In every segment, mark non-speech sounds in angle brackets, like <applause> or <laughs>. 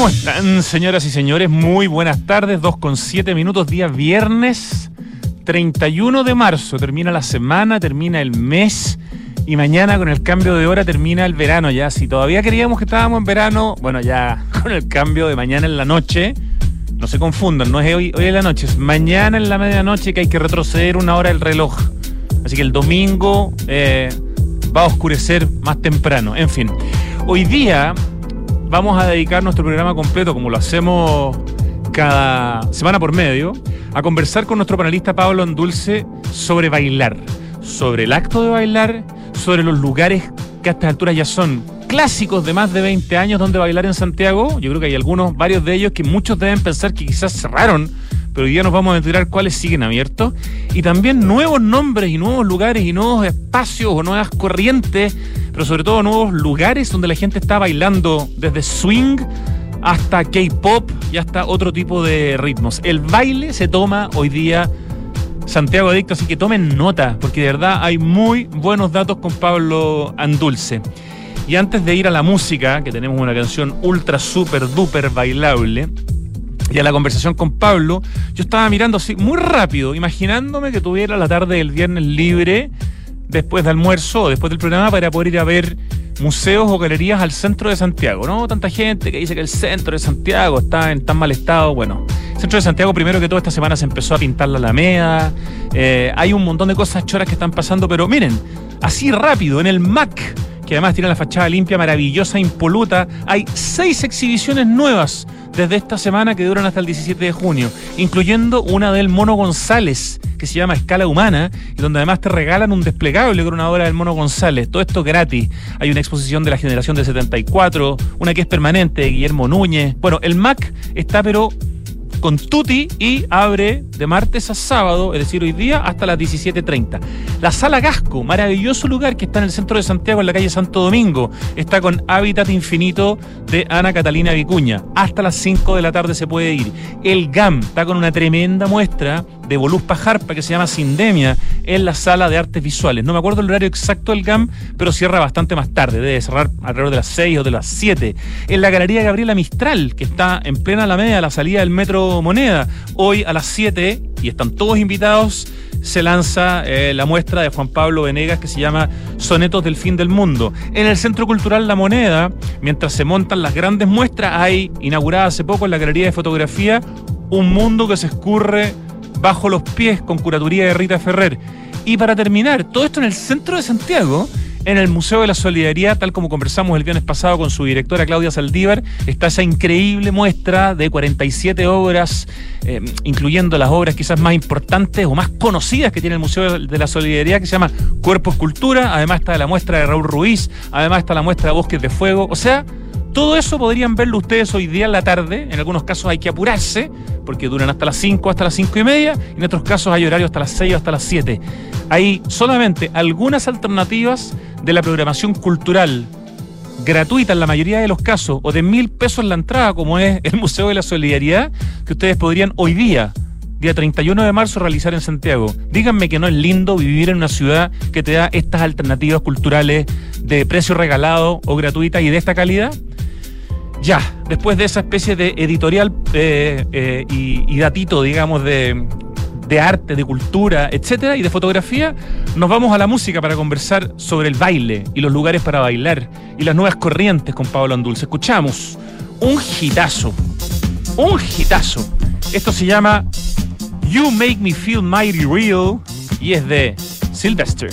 ¿Cómo están, señoras y señores? Muy buenas tardes, 2 con 7 minutos, día viernes 31 de marzo. Termina la semana, termina el mes y mañana con el cambio de hora termina el verano ya. Si todavía queríamos que estábamos en verano, bueno, ya <laughs> con el cambio de mañana en la noche, no se confundan, no es hoy, hoy en la noche, es mañana en la medianoche que hay que retroceder una hora el reloj. Así que el domingo eh, va a oscurecer más temprano. En fin, hoy día vamos a dedicar nuestro programa completo, como lo hacemos cada semana por medio, a conversar con nuestro panelista Pablo Andulce sobre bailar, sobre el acto de bailar, sobre los lugares que a estas alturas ya son clásicos de más de 20 años donde bailar en Santiago. Yo creo que hay algunos, varios de ellos que muchos deben pensar que quizás cerraron, pero hoy día nos vamos a enterar cuáles siguen abiertos. Y también nuevos nombres y nuevos lugares y nuevos espacios o nuevas corrientes pero sobre todo nuevos lugares donde la gente está bailando desde swing hasta K-pop y hasta otro tipo de ritmos. El baile se toma hoy día Santiago Adicto, así que tomen nota, porque de verdad hay muy buenos datos con Pablo Andulce. Y antes de ir a la música, que tenemos una canción ultra, super, duper bailable, y a la conversación con Pablo, yo estaba mirando así muy rápido, imaginándome que tuviera la tarde del viernes libre después de almuerzo después del programa para poder ir a ver museos o galerías al centro de Santiago, ¿no? Tanta gente que dice que el centro de Santiago está en tan mal estado. Bueno, el centro de Santiago, primero que todo, esta semana se empezó a pintar la Alameda. Eh, hay un montón de cosas choras que están pasando, pero miren, así rápido, en el MAC, que además tiene la fachada limpia, maravillosa, impoluta, hay seis exhibiciones nuevas desde esta semana que duran hasta el 17 de junio, incluyendo una del Mono González, que se llama Escala Humana, y donde además te regalan un desplegable con una obra del Mono González. Todo esto gratis. Hay una exposición de la generación de 74, una que es permanente de Guillermo Núñez. Bueno, el MAC está pero con Tuti y abre de martes a sábado, es decir, hoy día hasta las 17.30. La Sala Gasco, maravilloso lugar que está en el centro de Santiago, en la calle Santo Domingo, está con Hábitat Infinito de Ana Catalina Vicuña. Hasta las 5 de la tarde se puede ir. El GAM está con una tremenda muestra de Voluspa Jarpa que se llama Sindemia en la sala de artes visuales. No me acuerdo el horario exacto del GAM, pero cierra bastante más tarde, debe cerrar alrededor de las 6 o de las 7. En la Galería Gabriela Mistral, que está en plena Alameda, a la salida del Metro Moneda, hoy a las 7, y están todos invitados, se lanza eh, la muestra de Juan Pablo Venegas que se llama Sonetos del Fin del Mundo. En el Centro Cultural La Moneda, mientras se montan las grandes muestras, hay inaugurada hace poco en la Galería de Fotografía un mundo que se escurre bajo los pies con curatoría de Rita Ferrer. Y para terminar, todo esto en el centro de Santiago, en el Museo de la Solidaridad, tal como conversamos el viernes pasado con su directora Claudia Saldívar, está esa increíble muestra de 47 obras, eh, incluyendo las obras quizás más importantes o más conocidas que tiene el Museo de la Solidaridad, que se llama Cuerpos Cultura. Además está la muestra de Raúl Ruiz, además está la muestra de Bosques de Fuego. O sea, todo eso podrían verlo ustedes hoy día en la tarde. En algunos casos hay que apurarse, porque duran hasta las 5, hasta las 5 y media. En otros casos hay horario hasta las 6 o hasta las 7. Hay solamente algunas alternativas de la programación cultural gratuita en la mayoría de los casos, o de mil pesos la entrada, como es el Museo de la Solidaridad, que ustedes podrían hoy día, día 31 de marzo, realizar en Santiago. Díganme que no es lindo vivir en una ciudad que te da estas alternativas culturales de precio regalado o gratuita y de esta calidad. Ya, después de esa especie de editorial eh, eh, y, datito, digamos, de, de arte, de cultura, etcétera, y de fotografía, nos vamos a la música para conversar sobre el baile y los lugares para bailar y las nuevas corrientes con Pablo Andulce. Escuchamos un hitazo, un hitazo. Esto se llama You Make Me Feel Mighty Real y es de Sylvester.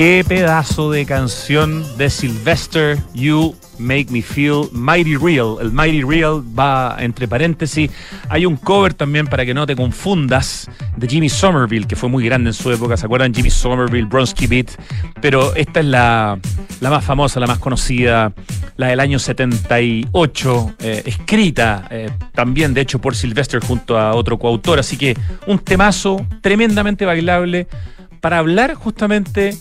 Qué pedazo de canción de Sylvester You Make Me Feel Mighty Real. El Mighty Real va entre paréntesis. Hay un cover también para que no te confundas de Jimmy Somerville, que fue muy grande en su época. ¿Se acuerdan? Jimmy Somerville, Bronsky Beat. Pero esta es la, la más famosa, la más conocida, la del año 78, eh, escrita eh, también, de hecho, por Sylvester junto a otro coautor. Así que un temazo tremendamente bailable para hablar justamente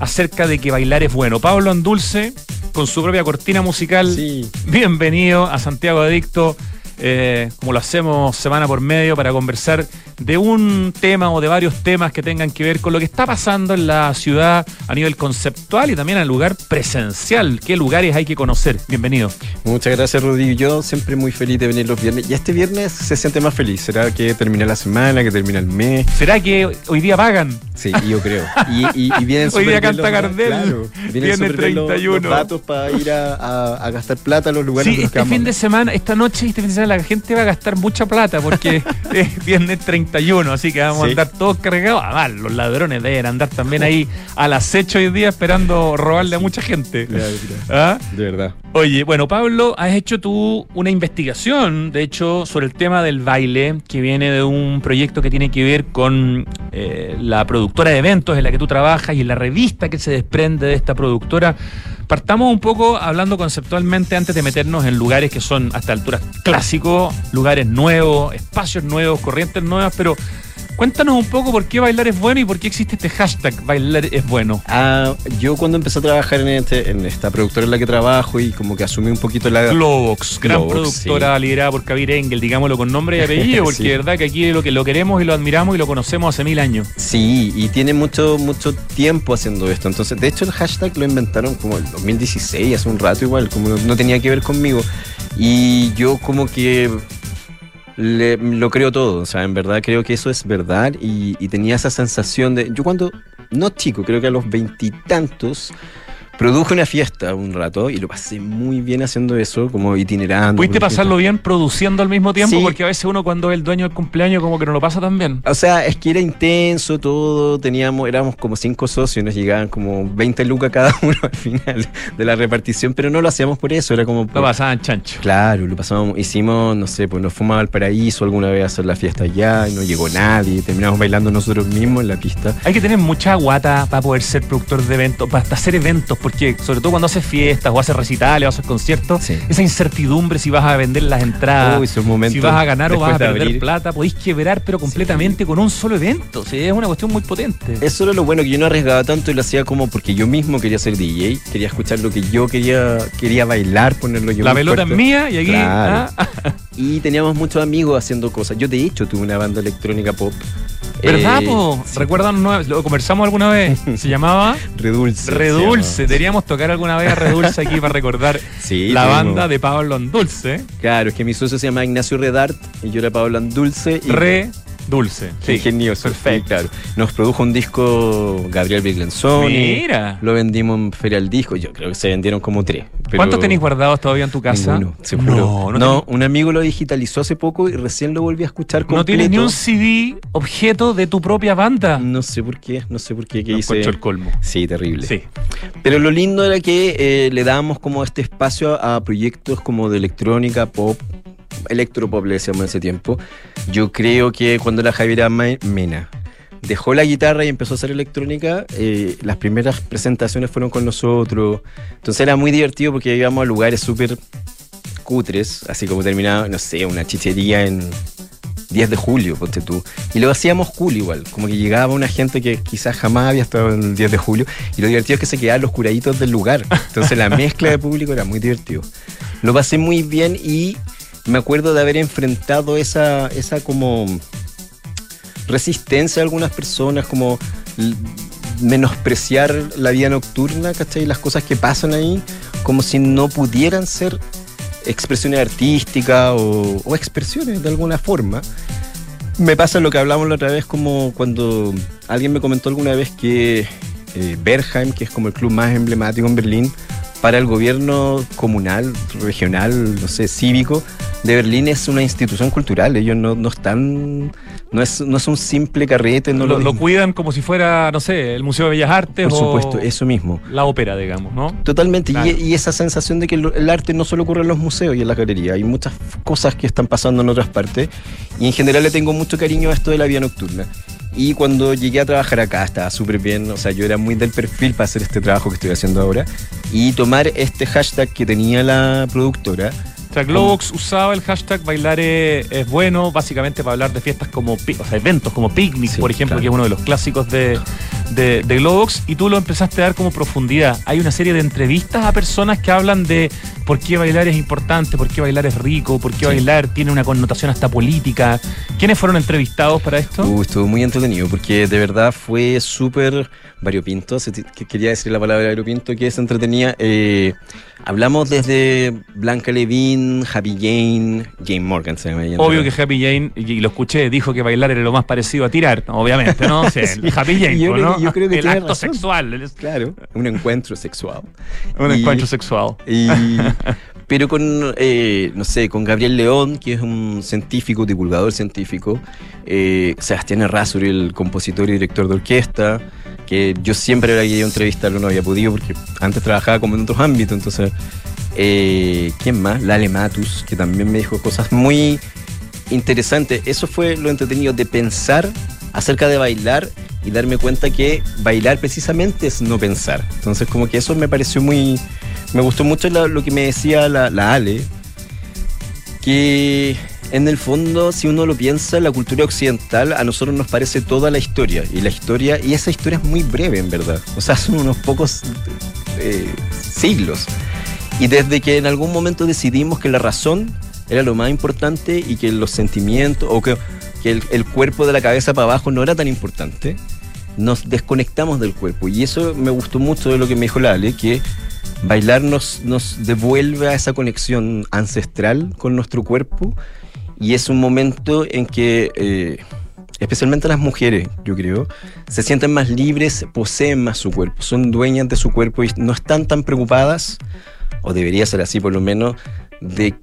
acerca de que bailar es bueno. Pablo Andulce, con su propia cortina musical, Sí. bienvenido a Santiago Adicto, eh, como lo hacemos semana por medio, para conversar de un tema o de varios temas que tengan que ver con lo que está pasando en la ciudad a nivel conceptual y también al lugar presencial. ¿Qué lugares hay que conocer? Bienvenido. Muchas gracias, Rodrigo. Yo siempre muy feliz de venir los viernes. Y este viernes se siente más feliz. ¿Será que termina la semana, que termina el mes? ¿Será que hoy día pagan? Sí, yo creo. Y, y, y <laughs> vienen Hoy día canta Gardel. Claro, vienen súper bien los- 31. Los, datos para ir a, a- a gastar plata a los lugares Sí, este fin de semana, esta noche este fin de semana la gente va a gastar mucha plata porque <laughs> <laughs> es viernes 31, así que vamos a andar todos cargados. Además, los ladrones deben andar también ahí al acecho hoy día esperando robarle a mucha gente. Claro, <laughs> claro. ¿Ah? De verdad. Oye, bueno, Pablo, has hecho tú una investigación, de hecho, sobre el tema del baile, que viene de un proyecto que tiene que ver con eh, la productora de eventos en la que tú trabajas y la revista que se desprende de esta productora. Partamos un poco hablando conceptualmente antes de meternos en lugares que son hasta alturas clásicos, lugares nuevos, espacios nuevos, corrientes nuevas, pero cuéntanos un poco por qué bailar es bueno y por qué existe este hashtag bailar es bueno. Ah, yo cuando empecé a trabajar en, este, en esta productora en la que trabajo y como que asumí un poquito la... Globox, gran Globox, productora liderada por Kabir Engel, digámoslo con nombre y <laughs> apellido, porque Sí. de verdad que aquí lo que lo queremos y lo admiramos y lo conocemos hace mil años. Sí, y tiene mucho, mucho tiempo haciendo esto. Entonces, de hecho, el hashtag lo inventaron como el 2016, hace un rato igual, como no, no tenía que ver conmigo. Y yo como que lo creo todo, o sea, en verdad creo que eso es verdad y, y tenía esa sensación de... Yo cuando, no chico, creo que a los veintitantos... Produje una fiesta un rato y lo pasé muy bien haciendo eso, como itinerando. ¿Pudiste pasarlo bien produciendo al mismo tiempo? Sí. Porque a veces uno cuando es el dueño del cumpleaños como que no lo pasa tan bien. O sea, es que era intenso todo, teníamos, éramos como cinco socios, nos llegaban como 20 lucas cada <laughs> uno al final de la repartición, pero no lo hacíamos por eso, era como... Lo por- pasaban chancho. Claro, lo pasamos, hicimos, no sé, pues nos fuimos al paraíso alguna vez a hacer la fiesta allá y no llegó nadie, terminamos bailando nosotros mismos en la pista. Hay que tener mucha guata para poder ser productor de eventos, para hasta hacer eventos, porque sobre todo cuando haces fiestas o haces recitales o haces conciertos, Sí. esa incertidumbre si vas a vender las entradas, Uy, si vas a ganar o vas a de perder plata, podéis quebrar pero completamente con un solo evento. Sí, es una cuestión muy potente. Eso era lo bueno, que yo no arriesgaba tanto y lo hacía como porque yo mismo quería ser DJ, quería escuchar lo que yo quería, quería bailar, ponerlo yo La pelota es mía y aquí. Claro. ah, Y teníamos muchos amigos haciendo cosas. Yo de hecho tuve una banda electrónica pop. ¿Verdad, Eh, po? sí, ¿Recuerdan? Lo conversamos alguna vez. <laughs> Se llamaba Redulce. Redulce. Deberíamos tocar alguna vez a Redulce aquí para recordar <laughs> Sí, la banda de Pablo Andulce. Claro, es que mi socio se llama Ignacio Redart y yo era Pablo Andulce. Y Re Dulce. Qué ingenioso. Perfecto. sí, claro. Nos produjo un disco Gabriel Biglenzoni. Mira. Lo vendimos en Feria al Disco. Yo creo que se vendieron como tres. pero ¿Cuántos tenéis guardados todavía en tu casa? Ninguno, se juro. No, no, No, un amigo lo digitalizó hace poco y recién lo volví a escuchar completo. no tienes ni un CD objeto de tu propia banda. No sé por qué, no sé por qué. ¿Qué Lo hice? el colmo. Sí, terrible. Sí. Pero lo lindo era que eh, le dábamos como este espacio a proyectos como de electrónica, pop, electropop le decíamos en ese tiempo. Yo creo que cuando la Javiera Mena dejó la guitarra y empezó a hacer electrónica, eh, las primeras presentaciones fueron con nosotros. Entonces era muy divertido porque íbamos a lugares súper cutres, así como terminaba, no sé, una chichería en 10 de julio, ponte tú. Y lo hacíamos cool igual, como que llegaba una gente que quizás jamás había estado en el 10 de julio, y lo divertido es que se quedaban los curaditos del lugar. Entonces la <laughs> mezcla de público era muy divertido. Lo pasé muy bien y me acuerdo de haber enfrentado esa, esa como resistencia de algunas personas, como menospreciar la vida nocturna, ¿cachai? Las cosas que pasan ahí, como si no pudieran ser expresiones artísticas o, o expresiones de alguna forma. Me pasa lo que hablamos la otra vez, como cuando alguien me comentó alguna vez que eh, que es como el club más emblemático en Berlín, para el gobierno comunal, regional, no sé, cívico, de Berlín es una institución cultural, ellos no, no están, no es, no es un simple carrete. No lo, lo, cuidan como si fuera, no sé, el Museo de Bellas Artes. Por supuesto, eso mismo. La ópera, digamos, ¿no? Totalmente, y, y, esa sensación de que el arte no solo ocurre en los museos y en la galería, hay muchas cosas que están pasando en otras partes, y en general le tengo mucho cariño a esto de la vida nocturna. Y cuando llegué a trabajar acá estaba súper bien, o sea, yo era muy del perfil para hacer este trabajo que estoy haciendo ahora. Y tomar este hashtag que tenía la productora sea, Globox usaba el hashtag bailar es, bueno, básicamente para hablar de fiestas como, o sea, eventos como Picnic, por ejemplo, que es uno de los clásicos de, de, Globox, y tú lo empezaste a dar como profundidad. Hay una serie de entrevistas a personas que hablan de por qué bailar es importante, por qué bailar es rico, por qué bailar tiene una connotación hasta política. ¿Quiénes fueron entrevistados para esto? Uh, estuvo muy entretenido, porque de verdad fue súper variopinto. Quería decir la palabra variopinto, que es entretenida. Eh, hablamos desde Blanca Levin, Happy Jane, Jane Morgan se llama Obvio que Happy Jane, y lo escuché, dijo que bailar era lo más parecido a tirar, obviamente, ¿no? <laughs> Happy Jane, yo, ¿no? yo creo que El acto sexual. Claro, un encuentro sexual. Un encuentro sexual. <laughs> pero con, eh, no sé, con Gabriel León, que es un científico, divulgador científico, eh, Sebastián Errázuri, el compositor y director de orquesta, que yo siempre era que entrevistarlo, no había podido porque antes trabajaba como en otros ámbitos, entonces eh, ¿Quién más? Lale Matus, que también me dijo cosas muy interesantes. Eso fue lo entretenido de pensar acerca de bailar y darme cuenta que bailar precisamente es no pensar. Entonces como que eso me pareció muy... Me gustó mucho lo que me decía la, Ale, que en el fondo, si uno lo piensa, la cultura occidental a nosotros nos parece toda la historia. Y la historia, y esa historia es muy breve en verdad. O sea, <laughs> son unos pocos eh, siglos. Y desde que en algún momento decidimos que la razón era lo más importante y que los sentimientos o que, el, cuerpo de la cabeza para abajo no era tan importante, nos desconectamos del cuerpo. Y eso me gustó mucho de lo que me dijo Lale, que bailar nos, devuelve a esa conexión ancestral con nuestro cuerpo y es un momento en que... Eh, especialmente las mujeres, yo creo, se sienten más libres, poseen más su cuerpo, son dueñas de su cuerpo y no están tan preocupadas o debería ser así por lo menos, de,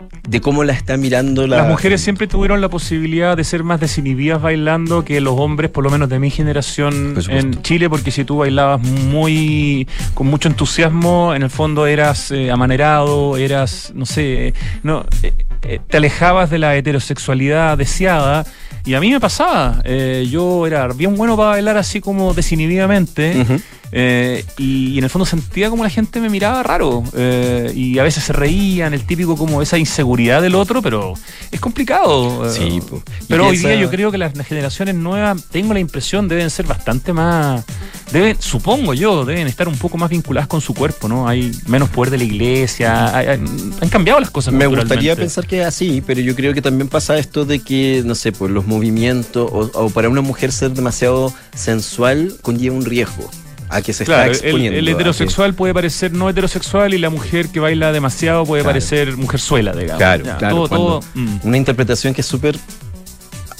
cómo la está mirando la... Las mujeres siempre tuvieron la posibilidad de ser más desinhibidas bailando que los hombres, por lo menos de mi generación en Chile, porque si tú bailabas muy con mucho entusiasmo, en el fondo eras eh, amanerado, eras, no sé, no, eh, eh, te alejabas de la heterosexualidad deseada. Y a mí me pasaba, yo era bien bueno para bailar así como desinhibidamente. Eh, y, en el fondo sentía como la gente me miraba raro. Eh, y a veces se reían, el típico como esa inseguridad del otro, pero es complicado. Eh. Sí, pero hoy día yo creo que las, generaciones nuevas, tengo la impresión, deben ser bastante más. Deben, supongo yo, deben estar un poco más vinculadas con su cuerpo, ¿no? Hay menos poder de la iglesia, han cambiado las cosas. Me gustaría pensar que es así, pero yo creo que también pasa esto de que, no sé, pues los movimientos, o para una mujer ser demasiado sensual conlleva un riesgo a que se está exponiendo. El, heterosexual puede parecer no heterosexual y la mujer que baila demasiado puede parecer mujerzuela, digamos. Claro, claro. Mm. Una interpretación que es súper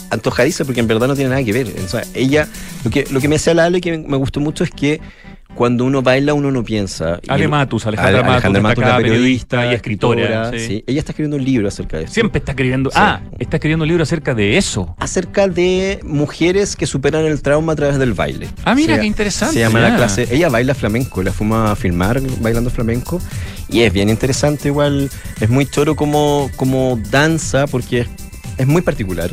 antojadiza porque en verdad no tiene nada que ver. O sea, ella, lo que, lo que me decía la Ale que me gustó mucho es que cuando uno baila uno no piensa. Ale Matus, Alejandra, Matus, periodista y escritora. sí. Ella está escribiendo un libro acerca de eso. Siempre está escribiendo. Ah, está escribiendo un libro acerca de eso. Acerca de mujeres que superan el trauma a través del baile. Ah, mira, qué interesante. Se llama la clase. Ella baila flamenco, la fuma a filmar bailando flamenco. Y es bien interesante, igual. Es muy choro como, como danza, porque es muy particular.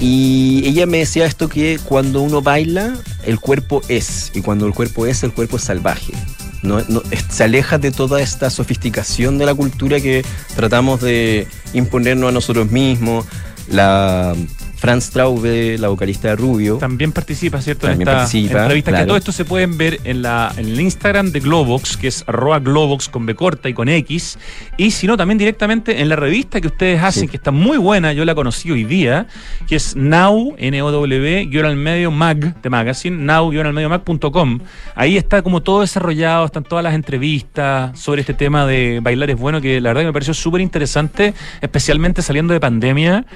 Y ella me decía esto que cuando uno baila, el cuerpo es, y cuando el cuerpo es, el cuerpo es salvaje. No, se aleja de toda esta sofisticación de la cultura que tratamos de imponernos a nosotros mismos. La, Franz Traube, la vocalista de Rubio. También participa, ¿cierto? en esta entrevista. Que todo esto se pueden ver en, la, en el Instagram de Globox, que es arroba Globox con B corta y con X. Y si no, también directamente en la revista que ustedes hacen, que está muy buena, yo la conocí hoy día, que es Now, N-O-W, guion al medio mag, de magazine, now, al medio mag.com. Ahí está como todo desarrollado, están todas las entrevistas sobre este tema de bailar es bueno, que la verdad que me pareció súper interesante, especialmente saliendo de pandemia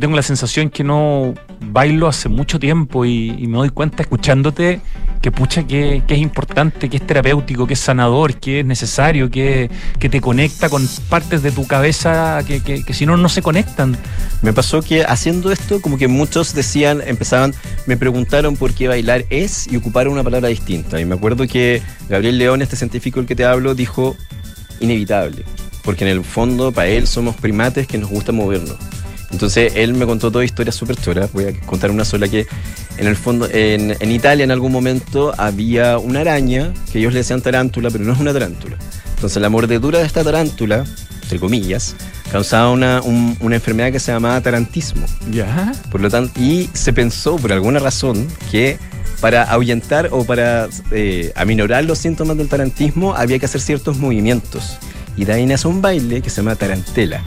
tengo la sensación que no bailo hace mucho tiempo y, me doy cuenta escuchándote que pucha, que, es importante, que es terapéutico, que es sanador, que es necesario, que, que te conecta con partes de tu cabeza que, que si no, no se conectan. Me pasó que haciendo esto, como que muchos decían, empezaban, me preguntaron por qué bailar es y ocuparon una palabra distinta. Y me acuerdo que Gabriel León, este científico del que te hablo, dijo inevitable. Porque en el fondo, para él, somos primates que nos gusta movernos. Entonces él me contó toda historia súper chora. Voy a contar una sola que en el fondo, en, en, Italia en algún momento había una araña que ellos le decían tarántula, pero no es una tarántula. Entonces la mordedura de esta tarántula, entre comillas, causaba una, un, una enfermedad que se llamaba tarantismo. Ya. Por lo tanto, y se pensó por alguna razón que para ahuyentar o para eh, aminorar los síntomas del tarantismo había que hacer ciertos movimientos. Y de ahí nace un baile que se llama tarantela.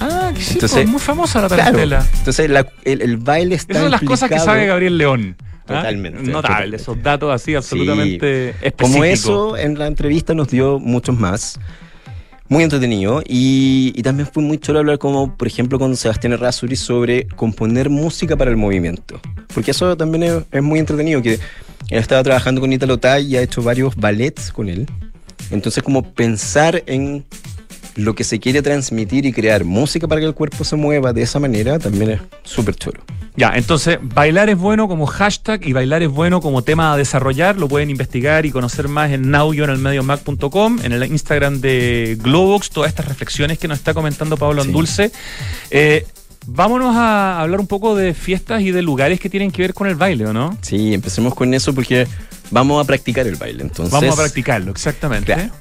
Ah, que sí, entonces, pues, muy famosa la tarantela. Claro, entonces la, el, el, baile está Esas son las cosas que sabe Gabriel León. Totalmente. ¿Ah? Notable, esos datos así absolutamente sí. específicos. Como eso, en la entrevista nos dio muchos más. Muy entretenido. Y, y también fue muy chulo hablar, como por ejemplo, con Sebastián Errázuri sobre componer música para el movimiento. Porque eso también es, es muy entretenido. Que él estaba trabajando con Italo Tai y ha hecho varios ballets con él. Entonces, como pensar en lo que se quiere transmitir y crear música para que el cuerpo se mueva de esa manera también es súper chulo. Ya, entonces, bailar es bueno como hashtag y bailar es bueno como tema a desarrollar. Lo pueden investigar y conocer más en naudio en el mediomac.com, en el Instagram de Globox, todas estas reflexiones que nos está comentando Pablo Andulce. Sí. Eh, Vámonos a hablar un poco de fiestas y de lugares que tienen que ver con el baile, ¿o no? Sí, empecemos con eso porque vamos a practicar el baile. Entonces, vamos a practicarlo, exactamente. Claro.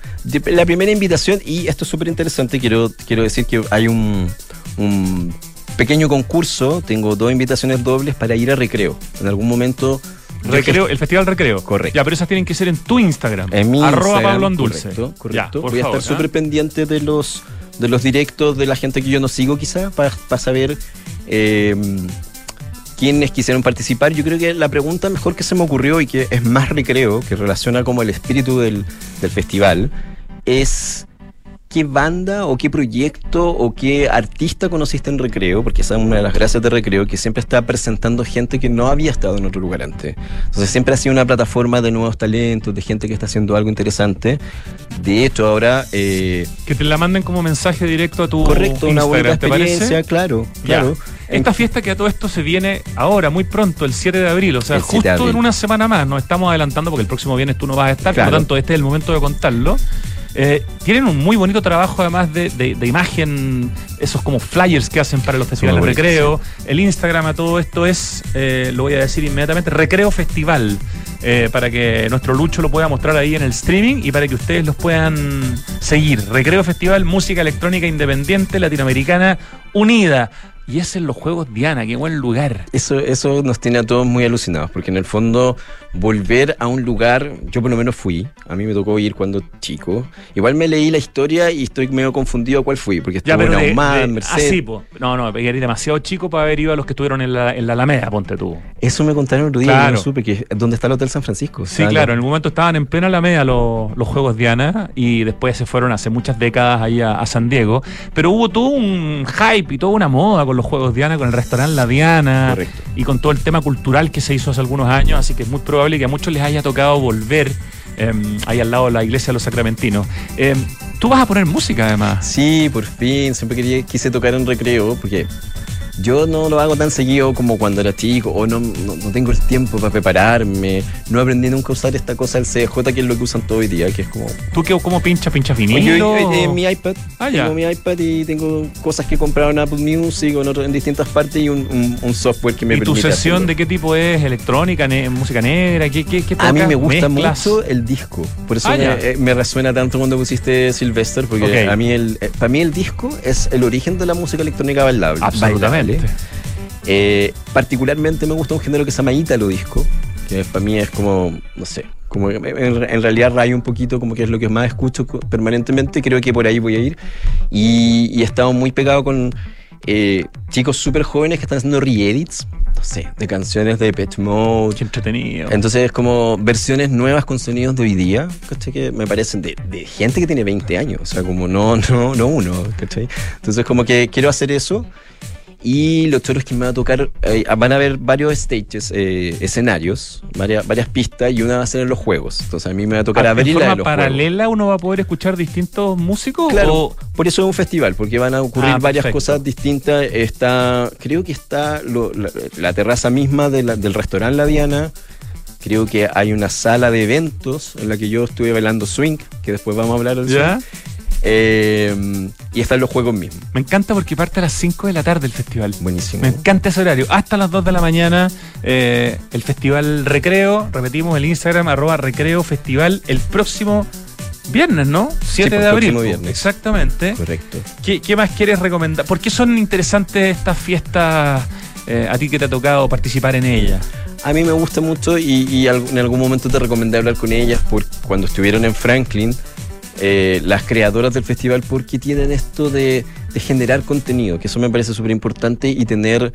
La primera invitación, y esto es súper interesante, quiero, quiero decir que hay un, un pequeño concurso, tengo dos invitaciones dobles para ir a recreo. En algún momento Recreo, el Festival Recreo. Correcto. Ya, pero esas tienen que ser en tu Instagram. En mi Arroba Instagram, Pablo Andulce. Correcto, correcto. Ya, Voy a favor, estar súper ¿ah? pendiente de los, de los directos de la gente que yo no sigo quizá, para pa saber eh, quiénes quisieron participar. Yo creo que la pregunta mejor que se me ocurrió y que es más recreo, que relaciona como el espíritu del, del festival, es qué banda o qué proyecto o qué artista conociste en Recreo, porque esa es una de las gracias de Recreo, que siempre está presentando gente que no había estado en otro lugar antes. Entonces siempre ha sido una plataforma de nuevos talentos, de gente que está haciendo algo interesante. De hecho, ahora... Eh, que te la manden como mensaje directo a tu correcto, Instagram, una buena ¿te parece? experiencia, claro, claro. Esta fiesta que a todo esto se viene ahora, muy pronto, el 7 de abril, o sea, El 7 de justo en una semana más. Nos estamos adelantando porque el próximo viernes tú no vas a estar, Claro. por lo tanto, este es el momento de contarlo. Eh, tienen un muy bonito trabajo además de, de- de imagen, esos como flyers que hacen para los festivales bonito, recreo. El Instagram a todo esto es, eh, lo voy a decir inmediatamente, Recreo Festival, eh, para que nuestro Lucho lo pueda mostrar ahí en el streaming y para que ustedes los puedan seguir. Recreo Festival, música electrónica independiente latinoamericana unida. Y es en los Juegos Diana, qué buen lugar. Eso, eso nos tiene a todos muy alucinados, porque en el fondo volver a un lugar, yo por lo menos fui, a mí me tocó ir cuando chico, igual me leí la historia y estoy medio confundido a cuál fui, porque estuve en Ahumada, de- en ah, sí, po. No, no, eres demasiado chico para haber ido a los que estuvieron en la, en la Alameda, ponte tú. Eso me contaron otro día, Claro. no supe que dónde está el Hotel San Francisco. Sí, claro, en el momento estaban en plena Alameda los, los Juegos Diana y después se fueron hace muchas décadas ahí a, a San Diego. Pero hubo todo un hype y toda una moda con los Juegos Diana, con el restaurante La Diana Correcto. y con todo el tema cultural que se hizo hace algunos años, así que es muy probable que a muchos les haya tocado volver eh, ahí al lado de la iglesia de los sacramentinos. Eh, Tú vas a poner música además. Sí, por fin, siempre quería, quise tocar en recreo, porque yo no lo hago tan seguido como cuando era chico, o no, no, no tengo el tiempo para prepararme, no aprendí nunca a usar esta cosa del CJ, que es lo que usan todo hoy día, que es como... ¿Tú qué, cómo pincha? ¿Pincha Oye, vinilo? eh, mi iPad, Ah, ya. tengo mi iPad y tengo cosas que he comprado en Apple Music o en, otro- en distintas partes y un, un- un software que me ¿Y tu permite sesión hacerlo. de qué tipo es? ¿Electrónica? ne- ¿Música negra? ¿Qué, qué, qué A mí me gusta ¿Mezclas? mucho el disco, por eso Ah, me, eh, me resuena tanto cuando pusiste Sylvester, porque Ok. a mí el, eh, para mí el disco es el origen de la música electrónica bailable. Absolutamente. Bailable. Eh, particularmente me gusta un género que se llama Italo Disco, que para mí es como, no sé, como en, en realidad rayo un poquito como que es lo que más escucho permanentemente, creo que por ahí voy a ir. Y, y he estado muy pegado con eh, chicos súper jóvenes que están haciendo re-edits, no sé, de canciones de Pet Mode. Qué entretenido. Entonces es como versiones nuevas con sonidos de hoy día, ¿cachai? Que me parecen de, de gente que tiene 20 años, o sea, como no, no, no uno, ¿cachai? Entonces como que quiero hacer eso. Y lo otro es que me va a tocar, eh, van a haber varios stages, eh, escenarios, varias, varias pistas y una va a ser en los juegos. Entonces a mí me va a tocar Ah, abrir ¿En la de los paralela juegos. uno va a poder escuchar distintos músicos? Claro, o- por eso es un festival, porque van a ocurrir Ah, varias cosas distintas. Está, creo que está lo- la, la terraza misma de la- del restaurante La Diana. Creo que hay una sala de eventos en la que yo estuve bailando swing, que después vamos a hablar del ¿Ya? swing. Eh, y están los juegos mismos. Me encanta porque parte a las 5 de la tarde el festival. Buenísimo. Me encanta ese horario. Hasta las 2 de la mañana, eh, el Festival Recreo. Repetimos el Instagram, arroba Recreo Festival, el próximo viernes, ¿no? 7 pues, de abril. próximo viernes. Exactamente. Correcto. ¿Qué, qué más quieres recomendar? ¿Por qué son interesantes estas fiestas eh, a ti que te ha tocado participar en ellas? A mí me gusta mucho y, y en algún momento te recomendé hablar con ellas por cuando estuvieron en Franklin, eh, las creadoras del festival, porque tienen esto de, de generar contenido, que eso me parece súper importante y tener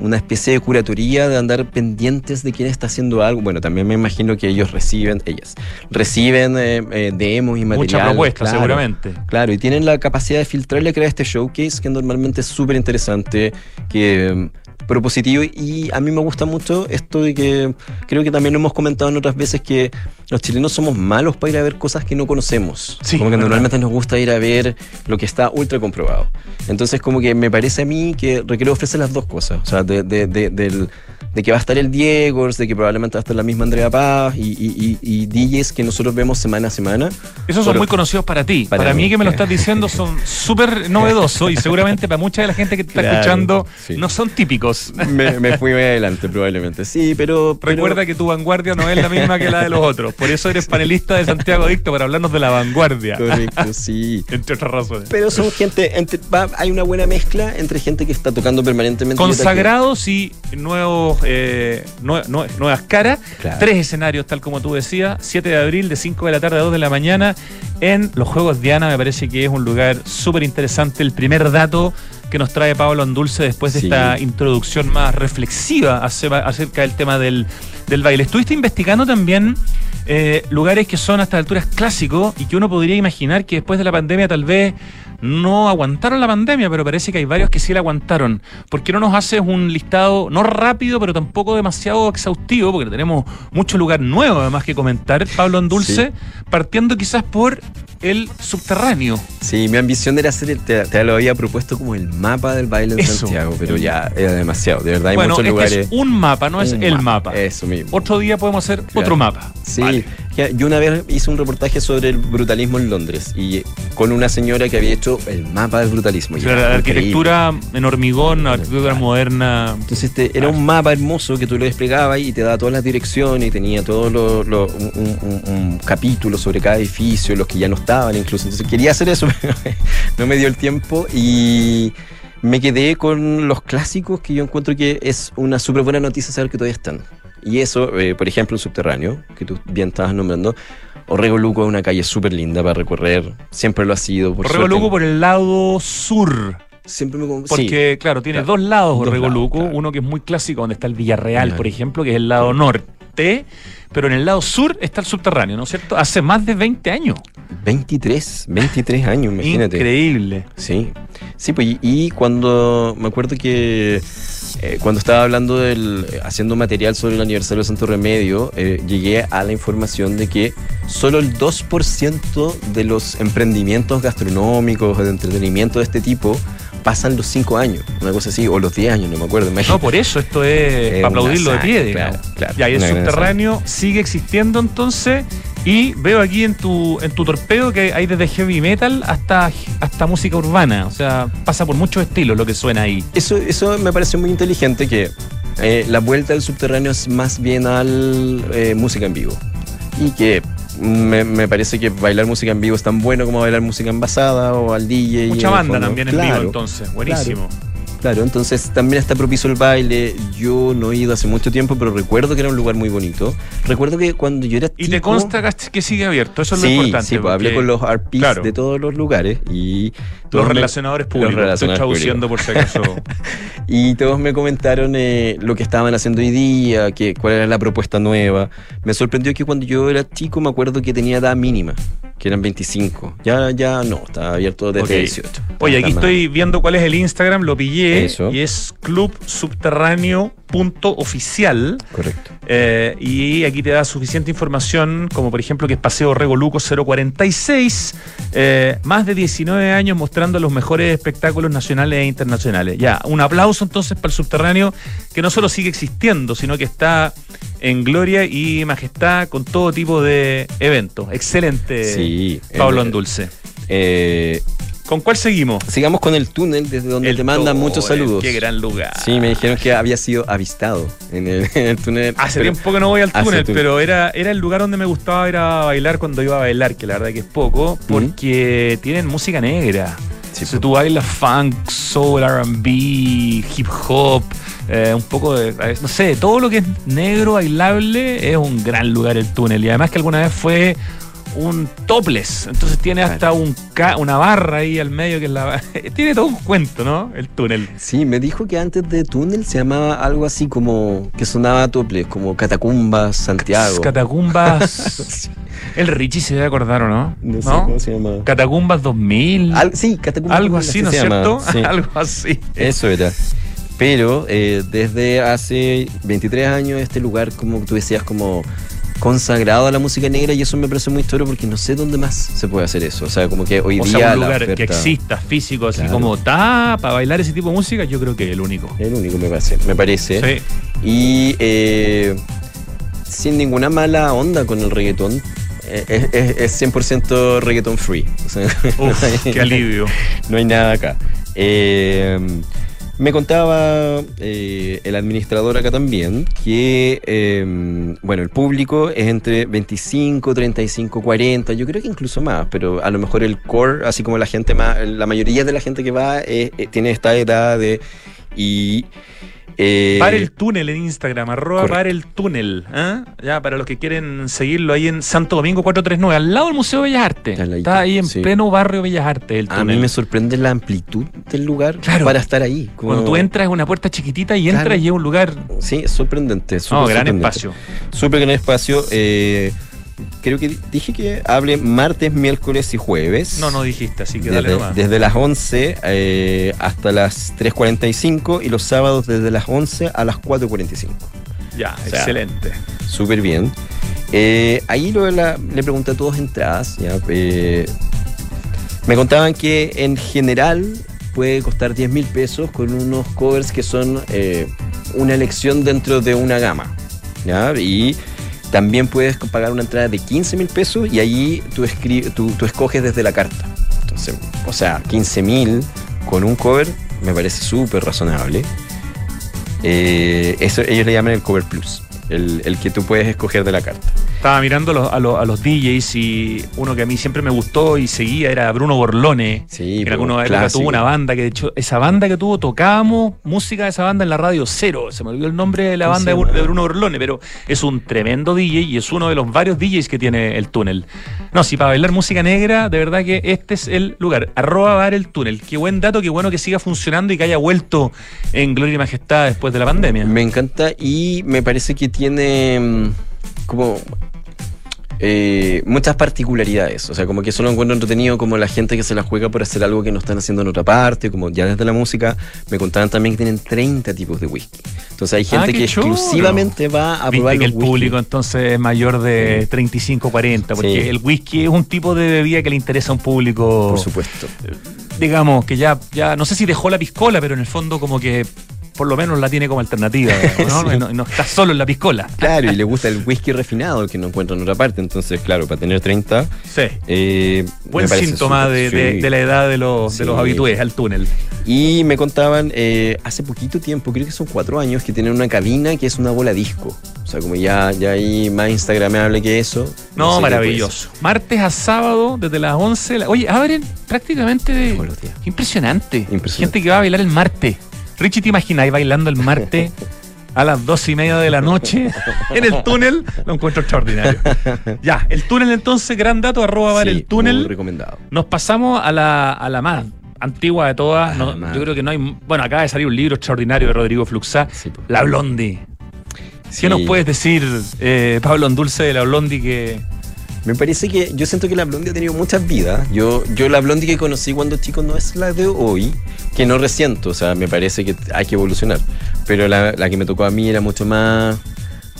una especie de curatoría, de andar pendientes de quién está haciendo algo. Bueno, también me imagino que ellos reciben, ellas, reciben eh, eh, demos y material. Mucha propuesta, claro. seguramente. Claro, y tienen la capacidad de filtrar y crear este showcase que normalmente es súper interesante, que mm, propositivo y a mí me gusta mucho esto de que creo que también lo hemos comentado en otras veces que los chilenos somos malos para ir a ver cosas que no conocemos. Sí, como que verdad. normalmente nos gusta ir a ver lo que está ultra comprobado. Entonces como que me parece a mí que Recreo ofrece las dos cosas, o sea, de, de, de, del- de que va a estar el Diego, de que probablemente va a estar la misma Andrea Paz y, y, y, y DJs que nosotros vemos semana a semana. Esos son Pero- muy conocidos para ti. Para, Para mí, mí. que me lo estás diciendo son súper novedosos y seguramente para mucha de la gente que te está Claro, escuchando sí. no son típicos. me, me fui muy adelante, probablemente. Sí, pero. pero- Recuerda que tu vanguardia no es la misma que la de los otros. Por eso eres panelista de Santiago Dicto para hablarnos de la vanguardia. Correcto, sí. <laughs> Entre otras razones. Pero son gente. entre- va- hay una buena mezcla entre gente que está tocando permanentemente. Y nuevos, eh, nue- nue- nuevas caras. Claro. Tres escenarios, tal como tú decías. 7 de abril, de 5 de la tarde a 2 de la mañana. En los Juegos Diana, me parece que es un lugar súper interesante. El primer dato que nos trae Pablo Andulce después de Sí. esta introducción más reflexiva ace- acerca del tema del, del baile. Estuviste investigando también eh, lugares que son a estas alturas clásicos y que uno podría imaginar que después de la pandemia tal vez no aguantaron la pandemia, pero parece que hay varios que sí la aguantaron. ¿Por qué no nos haces un listado, no rápido, pero tampoco demasiado exhaustivo, porque tenemos mucho lugar nuevo además que comentar, Pablo Andulce, partiendo quizás por el subterráneo? Sí, mi ambición era hacer. el- Te, te lo había propuesto como el mapa del baile Eso. Santiago, pero ya era demasiado. De verdad, hay bueno, muchos este lugares. es un mapa, no es el mapa. Eso mismo. Otro día podemos hacer Claro. otro mapa. Sí, Vale. Yo una vez hice un reportaje sobre el brutalismo en Londres y con una señora que había hecho el mapa del brutalismo. la increíble. arquitectura en hormigón, la arquitectura moderna. Entonces este, era un mapa hermoso que tú lo desplegabas y te daba todas las direcciones y tenía todo lo, lo- un, un- un- un capítulo sobre cada edificio, los que ya no estaban incluso. Entonces quería hacer eso, <laughs> pero no me dio el tiempo y me quedé con los clásicos que yo encuentro que es una súper buena noticia saber que todavía están. Y eso, eh, por ejemplo, el subterráneo, que tú bien estabas nombrando. Orrego Luco es una calle súper linda para recorrer, siempre lo ha sido. Por Orrego. Luco por el lado sur. Siempre me... sí. Porque, claro, tiene Claro. dos lados Dos Orrego Luco. claro. Uno que es muy clásico, donde está el Villarreal, Claro. por ejemplo, que es el lado norte. Pero en el lado sur está el subterráneo, ¿no es cierto? Hace más de 20 años. 23, 23 años, imagínate. Increíble. Sí, sí, pues y, cuando me acuerdo que eh, cuando estaba hablando del haciendo material sobre el aniversario de Santo Remedio, eh, llegué a la información de que solo el 2% de los emprendimientos gastronómicos de entretenimiento de este tipo pasan los 5 años, una cosa así, o los 10 años, no me acuerdo. No, imagínate. por eso esto es Es para una aplaudirlo de pie, digamos. claro, claro. Y el Una gran subterráneo sigue existiendo entonces. Y veo aquí en tu, en tu torpeo que hay desde heavy metal hasta, hasta música urbana. O sea, pasa por muchos estilos lo que suena ahí. Eso, eso me parece muy inteligente que eh, la vuelta del subterráneo es más bien al eh, música en vivo. Y que me, me parece que bailar música en vivo es tan bueno como bailar música envasada o al DJ. Mucha banda también en vivo entonces. Buenísimo. Claro, entonces también está propicio el baile. Yo no he ido hace mucho tiempo, pero recuerdo que era un lugar muy bonito. Recuerdo que cuando yo era Y te consta que- sigue abierto, eso es sí, lo importante. Sí, pues hablé porque con los RPs claro. de todos los lugares y los me- relacionadores los públicos. Estoy relacionadores traduciendo por si acaso. <laughs> Y todos me comentaron eh, lo que estaban haciendo hoy día, que, cuál era la propuesta nueva. Me sorprendió que cuando yo era chico me acuerdo que tenía edad mínima. Que eran 25. Ya, ya no, está abierto desde Ok. 18. Oye, aquí estoy viendo cuál es el Instagram, lo pillé Eso. y es clubsubterráneo.oficial. Correcto. Eh, y aquí te da suficiente información, como por ejemplo que es Paseo Revoluco 046, eh, más de 19 años mostrando los mejores espectáculos nacionales e internacionales. Ya, un aplauso entonces para el subterráneo, que no solo sigue existiendo, sino que está en gloria y majestad con todo tipo de eventos. Excelente, Sí. Pablo Andulce. ¿Con cuál seguimos? sigamos con el túnel desde donde El te mandan muchos saludos. Qué gran lugar. Sí, me dijeron que había sido avistado en el, <laughs> en el túnel. Hace pero- tiempo que no voy al túnel, pero era, era el lugar donde me gustaba ir a bailar cuando iba a bailar, que la verdad que es poco, porque tienen música negra. Sí, si po. tú bailas funk, soul, RB, hip hop, eh, un poco de. No sé, todo lo que es negro, bailable, es un gran lugar el túnel. Y además que alguna vez fue un topless. Entonces tiene hasta un ca- una barra ahí al medio que es la. <laughs> tiene todo un cuento, ¿no? El túnel. Sí, me dijo que antes de túnel se llamaba algo así como que sonaba tople, como Catacumbas Santiago. Catacumbas. <laughs> El Richie se debe acordar, ¿o no? No sé cómo se llama. Catacumbas 2000. Al- sí, Catacumbas. algo así ¿no es cierto? sí. <laughs> algo así. Eso era. Pero eh, desde hace 23 años este lugar, como tú decías, como consagrado a la música negra y eso me parece muy histórico porque no sé dónde más se puede hacer eso. O sea, como que hoy O día sea, un lugar que exista físico, así Claro. como está, para bailar ese tipo de música, yo creo que es el único. El único me parece. Me parece. Sí. Y eh, sin ninguna mala onda con el reggaetón. eh, Es, es- es 100% reggaetón free. O sea, Uf, <laughs> no hay- qué alivio. No hay nada acá. Eh, me contaba eh, el administrador acá también que, eh, bueno, el público es entre 25, 35, 40, yo creo que incluso más, pero a lo mejor el core, así como la gente más, la mayoría de la gente que va eh, eh, tiene esta edad de... Y, eh, Para el túnel en Instagram, arroba correcto. para el túnel. ¿ah? Ya, para los que quieren seguirlo ahí en Santo Domingo 439, al lado del Museo de Bellas Artes. Está ahí en sí. pleno barrio Bellas Artes, el a mí me sorprende la amplitud del lugar Claro. para estar ahí. como- Cuando tú entras es una puerta chiquitita y entras Claro. y es un lugar. Sí, es sorprendente. No, gran sorprendente. espacio. Súper gran espacio. eh, creo que dije que hable martes, miércoles y jueves. No, no dijiste, así que dale Desde, nomás. desde las 11 eh, hasta las 3.45 y los sábados desde las 11 a las 4.45. Ya, O sea, excelente. Súper bien. Eh, ahí lo de la- le pregunté a todos entradas. ¿ya? Eh, me contaban que en general puede costar 10 mil pesos con unos covers que son una elección dentro de una gama. ¿ya? Y también puedes pagar una entrada de 15 mil pesos y ahí tú, tú, tú escoges desde la carta. Entonces, o sea, 15 mil con un cover me parece súper razonable. Eh, eso ellos le llaman el cover plus, el, el que tú puedes escoger de la carta. Estaba mirando a los, a, los, a los DJs y uno que a mí siempre me gustó y seguía era Bruno Borlone. Sí, en pues, alguna época clásico. tuvo una banda que de hecho esa banda que tuvo tocábamos música de esa banda en la radio cero se me olvidó el nombre de la ¿Cómo banda de Bruno Borlone pero es un tremendo DJ y es uno de los varios DJs que tiene el túnel no si para bailar música negra de verdad que este es el lugar arroba bar el túnel qué buen dato qué bueno que siga funcionando y que haya vuelto en gloria y majestad después de la pandemia Me encanta y me parece que tiene mm, como eh, muchas particularidades. O sea, como que eso lo encuentro entretenido, como la gente que se la juega por hacer algo que no están haciendo en otra parte, como ya desde la música, me contaban también que tienen 30 tipos de whisky. Entonces hay gente Ah, qué que exclusivamente va a Viste probar que el whisky. público entonces es mayor de 35 40 porque Sí. el whisky es un tipo de bebida que le interesa a un público Por supuesto. digamos, que ya, ya, no sé si dejó la piscola, pero en el fondo como que por lo menos la tiene como alternativa, <laughs> ¿no? Sí. no, no está solo en la piscola. Claro, y le <laughs> gusta el whisky refinado que no encuentra en otra parte. Entonces, claro, para tener 30. Sí. eh, Buen síntoma de, de- de la edad de los, de Sí. los habitués al túnel. Y me contaban eh, hace poquito tiempo, creo que son cuatro años, que tienen una cabina que es una bola disco. O sea, como ya, ya hay más instagramable que eso. No, sé maravilloso. Martes a sábado, desde las 11. la- Oye, abren prácticamente de. Impresionante. Impresionante. Gente que va a bailar el martes. Richie, ¿te imagináis bailando el martes a las dos y media de la noche en el túnel? Lo encuentro extraordinario. Ya, el túnel entonces, gran dato, arroba bar ser. el Sí, túnel. muy recomendado. Nos pasamos a la, a la más antigua de todas. No, yo creo que no hay. Bueno, acaba de salir un libro extraordinario de Rodrigo Fluxá, Sí, po. La Blondie. Sí. ¿Qué nos puedes decir, eh, Pablo Andulce, de La Blondie, que, Me parece que yo siento que la Blondie ha tenido muchas vidas. Yo, yo la Blondie que conocí cuando chico no es la de hoy, que no resiento. O sea, me parece que hay que evolucionar. Pero la, la que me tocó a mí era mucho más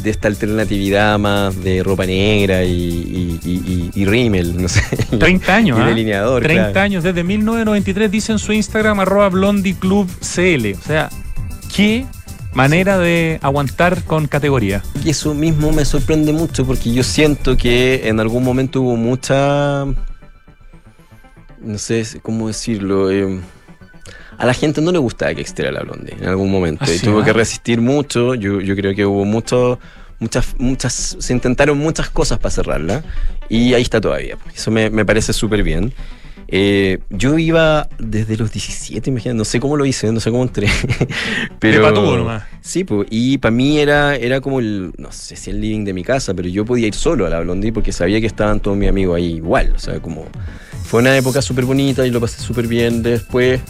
de esta alternatividad más de ropa negra y, y, y, y rímel, no sé. <laughs> 30 años, <laughs> y ¿ah? delineador. 30 claro. años, desde 1993 dice en su Instagram arroba blondieclubcl. O sea, qué manera de aguantar con categoría. Y eso mismo me sorprende mucho porque yo siento que en algún momento hubo mucha. No sé cómo decirlo. eh, a la gente no le gustaba que existiera la blondie en algún momento. Ah, y sí, tuvo que resistir mucho. Yo, yo creo que hubo mucho. Muchas, muchas, se intentaron muchas cosas para cerrarla y ahí está todavía. Eso me, me parece súper bien. Eh, yo iba desde los 17, imagínate, no sé cómo lo hice, no sé cómo entré. <laughs> pero, De nomás. Sí, pues, y para mí era, era como el, no sé si el living de mi casa, pero yo podía ir solo a la Blondie porque sabía que estaban todos mis amigos ahí igual. O sea, como fue una época súper bonita y lo pasé súper bien después.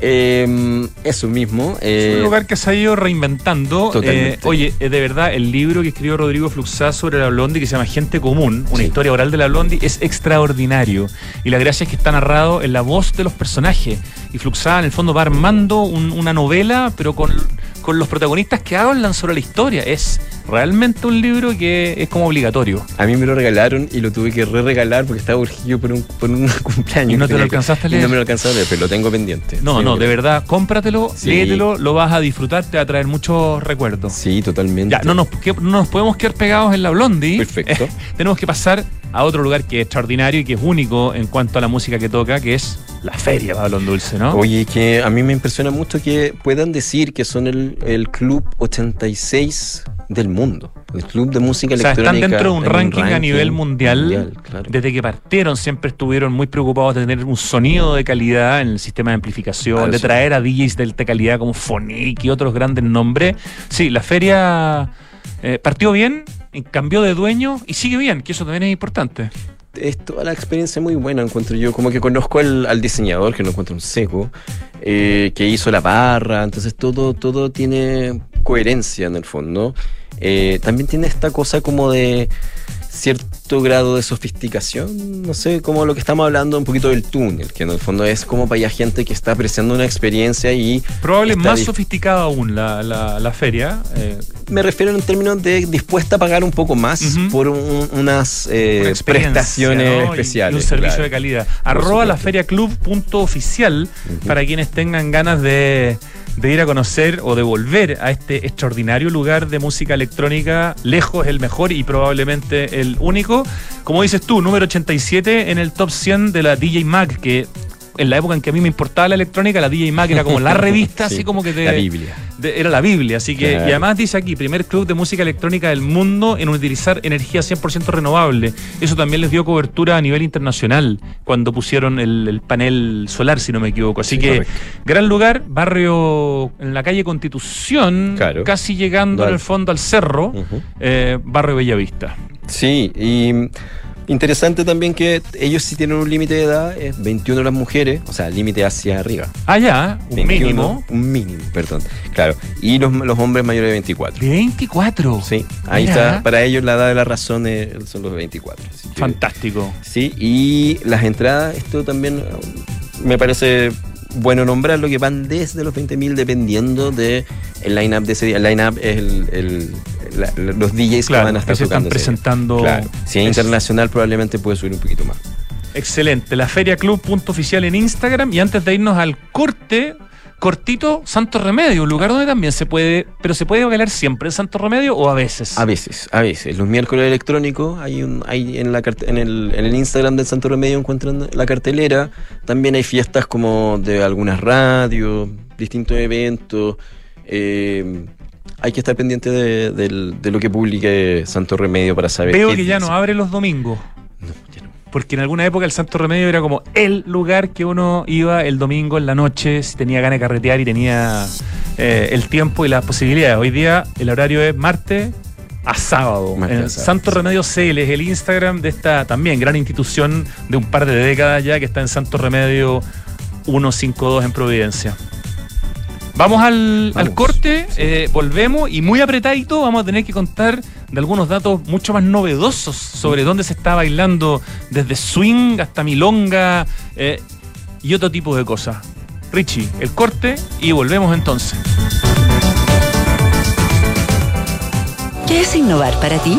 Eh, eso mismo. Es eh, un lugar que se ha ido reinventando. Eh, oye, eh, de verdad, el libro que escribió Rodrigo Fluxá sobre la Blondie, que se llama Gente Común, una Sí. historia oral de la Blondie, es extraordinario. Y la gracia es que está narrado en la voz de los personajes. Y Fluxá, en el fondo, va armando un- una novela, pero con, con los protagonistas que hablan sobre la historia. Es realmente un libro que es como obligatorio. a mí me lo regalaron y lo tuve que re-regalar porque estaba urgido por un, por un <laughs> cumpleaños. ¿Y no te lo alcanzaste a leer? No me lo alcanzaste a leer, pero lo tengo pendiente. No, Sí, no, de verdad, cómpratelo, Sí. léetelo, lo vas a disfrutar, te va a traer muchos recuerdos. Sí, totalmente. Ya, no nos, que- no nos podemos quedar pegados en la Blondie. Perfecto. Eh, <laughs> tenemos que pasar a otro lugar que es extraordinario y que es único en cuanto a la música que toca, que es la feria Pablo Dulce, ¿no? Oye, que a mí me impresiona mucho que puedan decir que son el, el club 86 del mundo. El club de música o sea, electrónica. están dentro de un ranking, a nivel mundial. claro. Desde que partieron siempre estuvieron muy preocupados de tener un sonido de calidad en el sistema de amplificación, de sí. traer a DJs de alta calidad como Phonic y otros grandes nombres. Sí, la feria eh, partió bien, cambió de dueño y sigue bien, que eso también es importante. es toda la experiencia muy buena, encuentro yo. Como que conozco al, diseñador, que lo encuentro un seco, eh, que hizo la barra, entonces todo, todo tiene coherencia en el fondo. Eh, también tiene esta cosa como de cierto grado de sofisticación, no sé, como lo que estamos hablando un poquito del túnel, que en el fondo es como para allá gente que está apreciando una experiencia y Probablemente más sofisticada aún la, la- la feria. eh, me refiero en términos de dispuesta a pagar un poco más por un- unas eh, prestaciones especiales. Y un servicio claro. de calidad. Arroba la supuesto. feria club punto oficial Ujú. para quienes tengan ganas de, de ir a conocer o de volver a este extraordinario lugar de música electrónica, lejos el mejor y probablemente el único. Como dices tú, número 87 en el top 100 de la DJ Mag, que en la época en que a mí me importaba la electrónica, la DJ Mag era como la <laughs> revista, Sí, así como que te, La Biblia. de- era la Biblia, así que, Claro. y además dice aquí, primer club de música electrónica del mundo en utilizar energía 100% renovable. Eso también les dio cobertura a nivel internacional cuando pusieron el, el panel solar, si no me equivoco. Así Sí, que, correcto. gran lugar, barrio en la calle Constitución, Claro. casi llegando el fondo al cerro, Ujú. eh, barrio Bellavista. Sí, y interesante también que ellos sí tienen un límite de edad, es 21 las mujeres, o sea, límite hacia arriba. Allá, un 21, mínimo Un mínimo, perdón. Claro. Y los, los hombres mayores de 24. de 24. Sí, ahí Mira. está. Para ellos la edad de la razón es- son los 24. así que- Fantástico. Sí, y las entradas, esto también me parece bueno nombrarlo, que van desde los 20.000 dependiendo de el line-up de ese día. El line-up es el, el- la- la- los DJs Claro, que van a estar que están tocando día. presentando. Claro. Si es Es- internacional probablemente puede subir un poquito más. Excelente. La Feria Club punto oficial en Instagram. Y antes de irnos al corte, cortito, Santo Remedio, un lugar donde también se puede, pero se puede bailar siempre en Santo Remedio o a veces. A veces, a veces. Los miércoles electrónicos, hay un, hay en la en el, en el Instagram del Santo Remedio encuentran la cartelera. También hay fiestas como de algunas radios, distintos eventos. eh, hay que estar pendiente de, de lo que publique Santo Remedio para saber. Veo que ya dice. no abre los domingos. No, ya no. Porque en alguna época el Santo Remedio era como el lugar que uno iba el domingo en la noche si tenía ganas de carretear y tenía eh, el tiempo y las posibilidades. Hoy día el horario es martes a sábado. Martes En a sábado, Santo. Remedio CL es el Instagram de esta también gran institución de un par de décadas ya que está en Santo Remedio 152 en Providencia. Vamos al, corte, eh, volvemos y muy apretadito vamos a tener que contar de algunos datos mucho más novedosos sobre dónde se está bailando, desde swing hasta milonga eh, y otro tipo de cosas. Richie, el corte y volvemos entonces. ¿Qué es innovar para ti?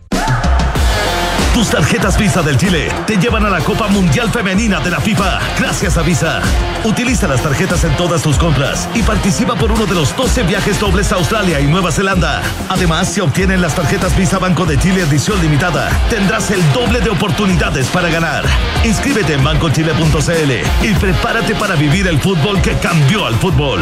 tus tarjetas Visa del Chile te llevan a la Copa Mundial Femenina de la FIFA gracias a Visa. Utiliza las tarjetas en todas tus compras y participa por uno de los 12 viajes dobles a Australia y Nueva Zelanda. Además, si obtienen las tarjetas Visa Banco de Chile edición limitada, tendrás el doble de oportunidades para ganar. Inscríbete en bancochile.cl y prepárate para vivir el fútbol que cambió al fútbol.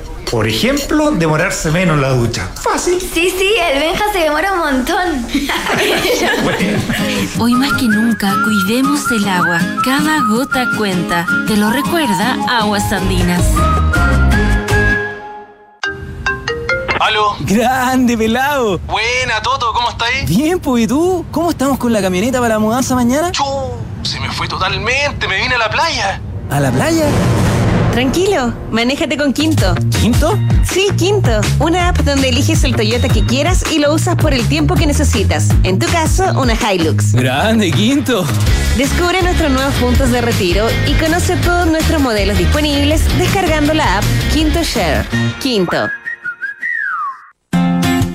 Por ejemplo, demorarse menos en la ducha. Fácil. Sí, sí, el Benja se demora un montón. <laughs> Hoy más que nunca, cuidemos el agua. Cada gota cuenta. Te lo recuerda Aguas Andinas. ¿Aló? Grande, pelado. Buena, Toto, ¿cómo estáis? Bien, pues, ¿y tú? ¿Cómo estamos con la camioneta para la mudanza mañana? Chu, se me fue totalmente, me vine a la playa. ¿A la playa? Tranquilo, manéjate con Quinto. ¿Quinto? Sí, Quinto. Una app donde eliges el Toyota que quieras y lo usas por el tiempo que necesitas. En tu caso, una Hilux. Grande, Quinto. Descubre nuestros nuevos puntos de retiro y conoce todos nuestros modelos disponibles descargando la app Quinto Share. Quinto.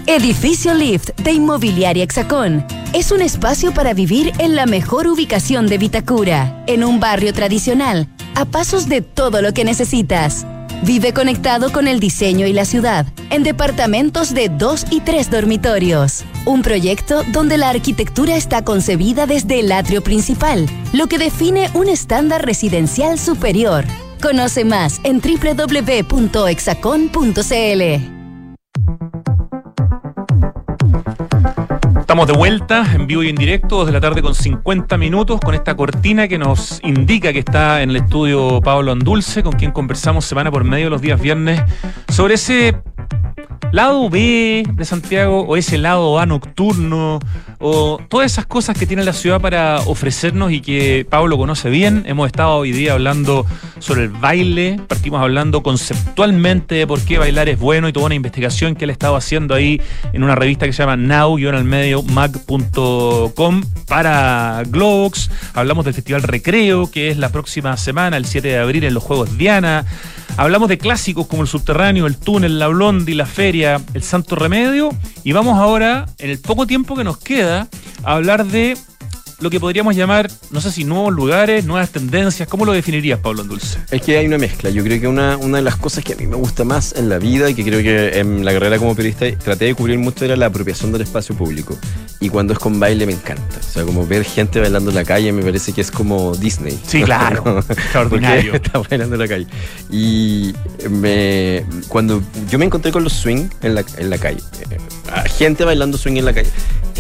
Edificio Lift de Inmobiliaria Hexacón. Es un espacio para vivir en la mejor ubicación de Vitacura, en un barrio tradicional a pasos de todo lo que necesitas. Vive conectado con el diseño y la ciudad, en departamentos de dos y tres dormitorios. Un proyecto donde la arquitectura está concebida desde el atrio principal, lo que define un estándar residencial superior. Conoce más en www.exacon.cl. Estamos de vuelta en vivo y en directo, desde la tarde con 50 minutos, con esta cortina que nos indica que está en el estudio Pablo Andulce, con quien conversamos semana por medio los días viernes sobre ese lado B de Santiago o ese lado A nocturno o todas esas cosas que tiene la ciudad para ofrecernos y que Pablo conoce bien. Hemos estado hoy día hablando sobre el baile, partimos hablando conceptualmente de por qué bailar es bueno y toda una investigación que él ha estado haciendo ahí en una revista que se llama now en el medio mag.com para Globox. Hablamos del Festival Recreo, que es la próxima semana, el 7 de abril, en los Juegos Diana. Hablamos de clásicos como el subterráneo, el túnel, la blondie, la el santo remedio. Y vamos ahora, en el poco tiempo que nos queda, a hablar de lo que podríamos llamar, no sé si nuevos lugares, nuevas tendencias. ¿Cómo lo definirías, Pablo Dulce? Es que hay una mezcla. Yo creo que una, una de las cosas que a mí me gusta más en la vida y que creo que en la carrera como periodista traté de cubrir mucho era la apropiación del espacio público. Y cuando es con baile me encanta. O sea, como ver gente bailando en la calle me parece que es como Disney. Sí, <laughs> claro. <laughs> Extraordinario. <laughs> Está bailando en la calle. Y me, cuando yo me encontré con los swing en la, en la calle, eh, gente bailando swing en la calle.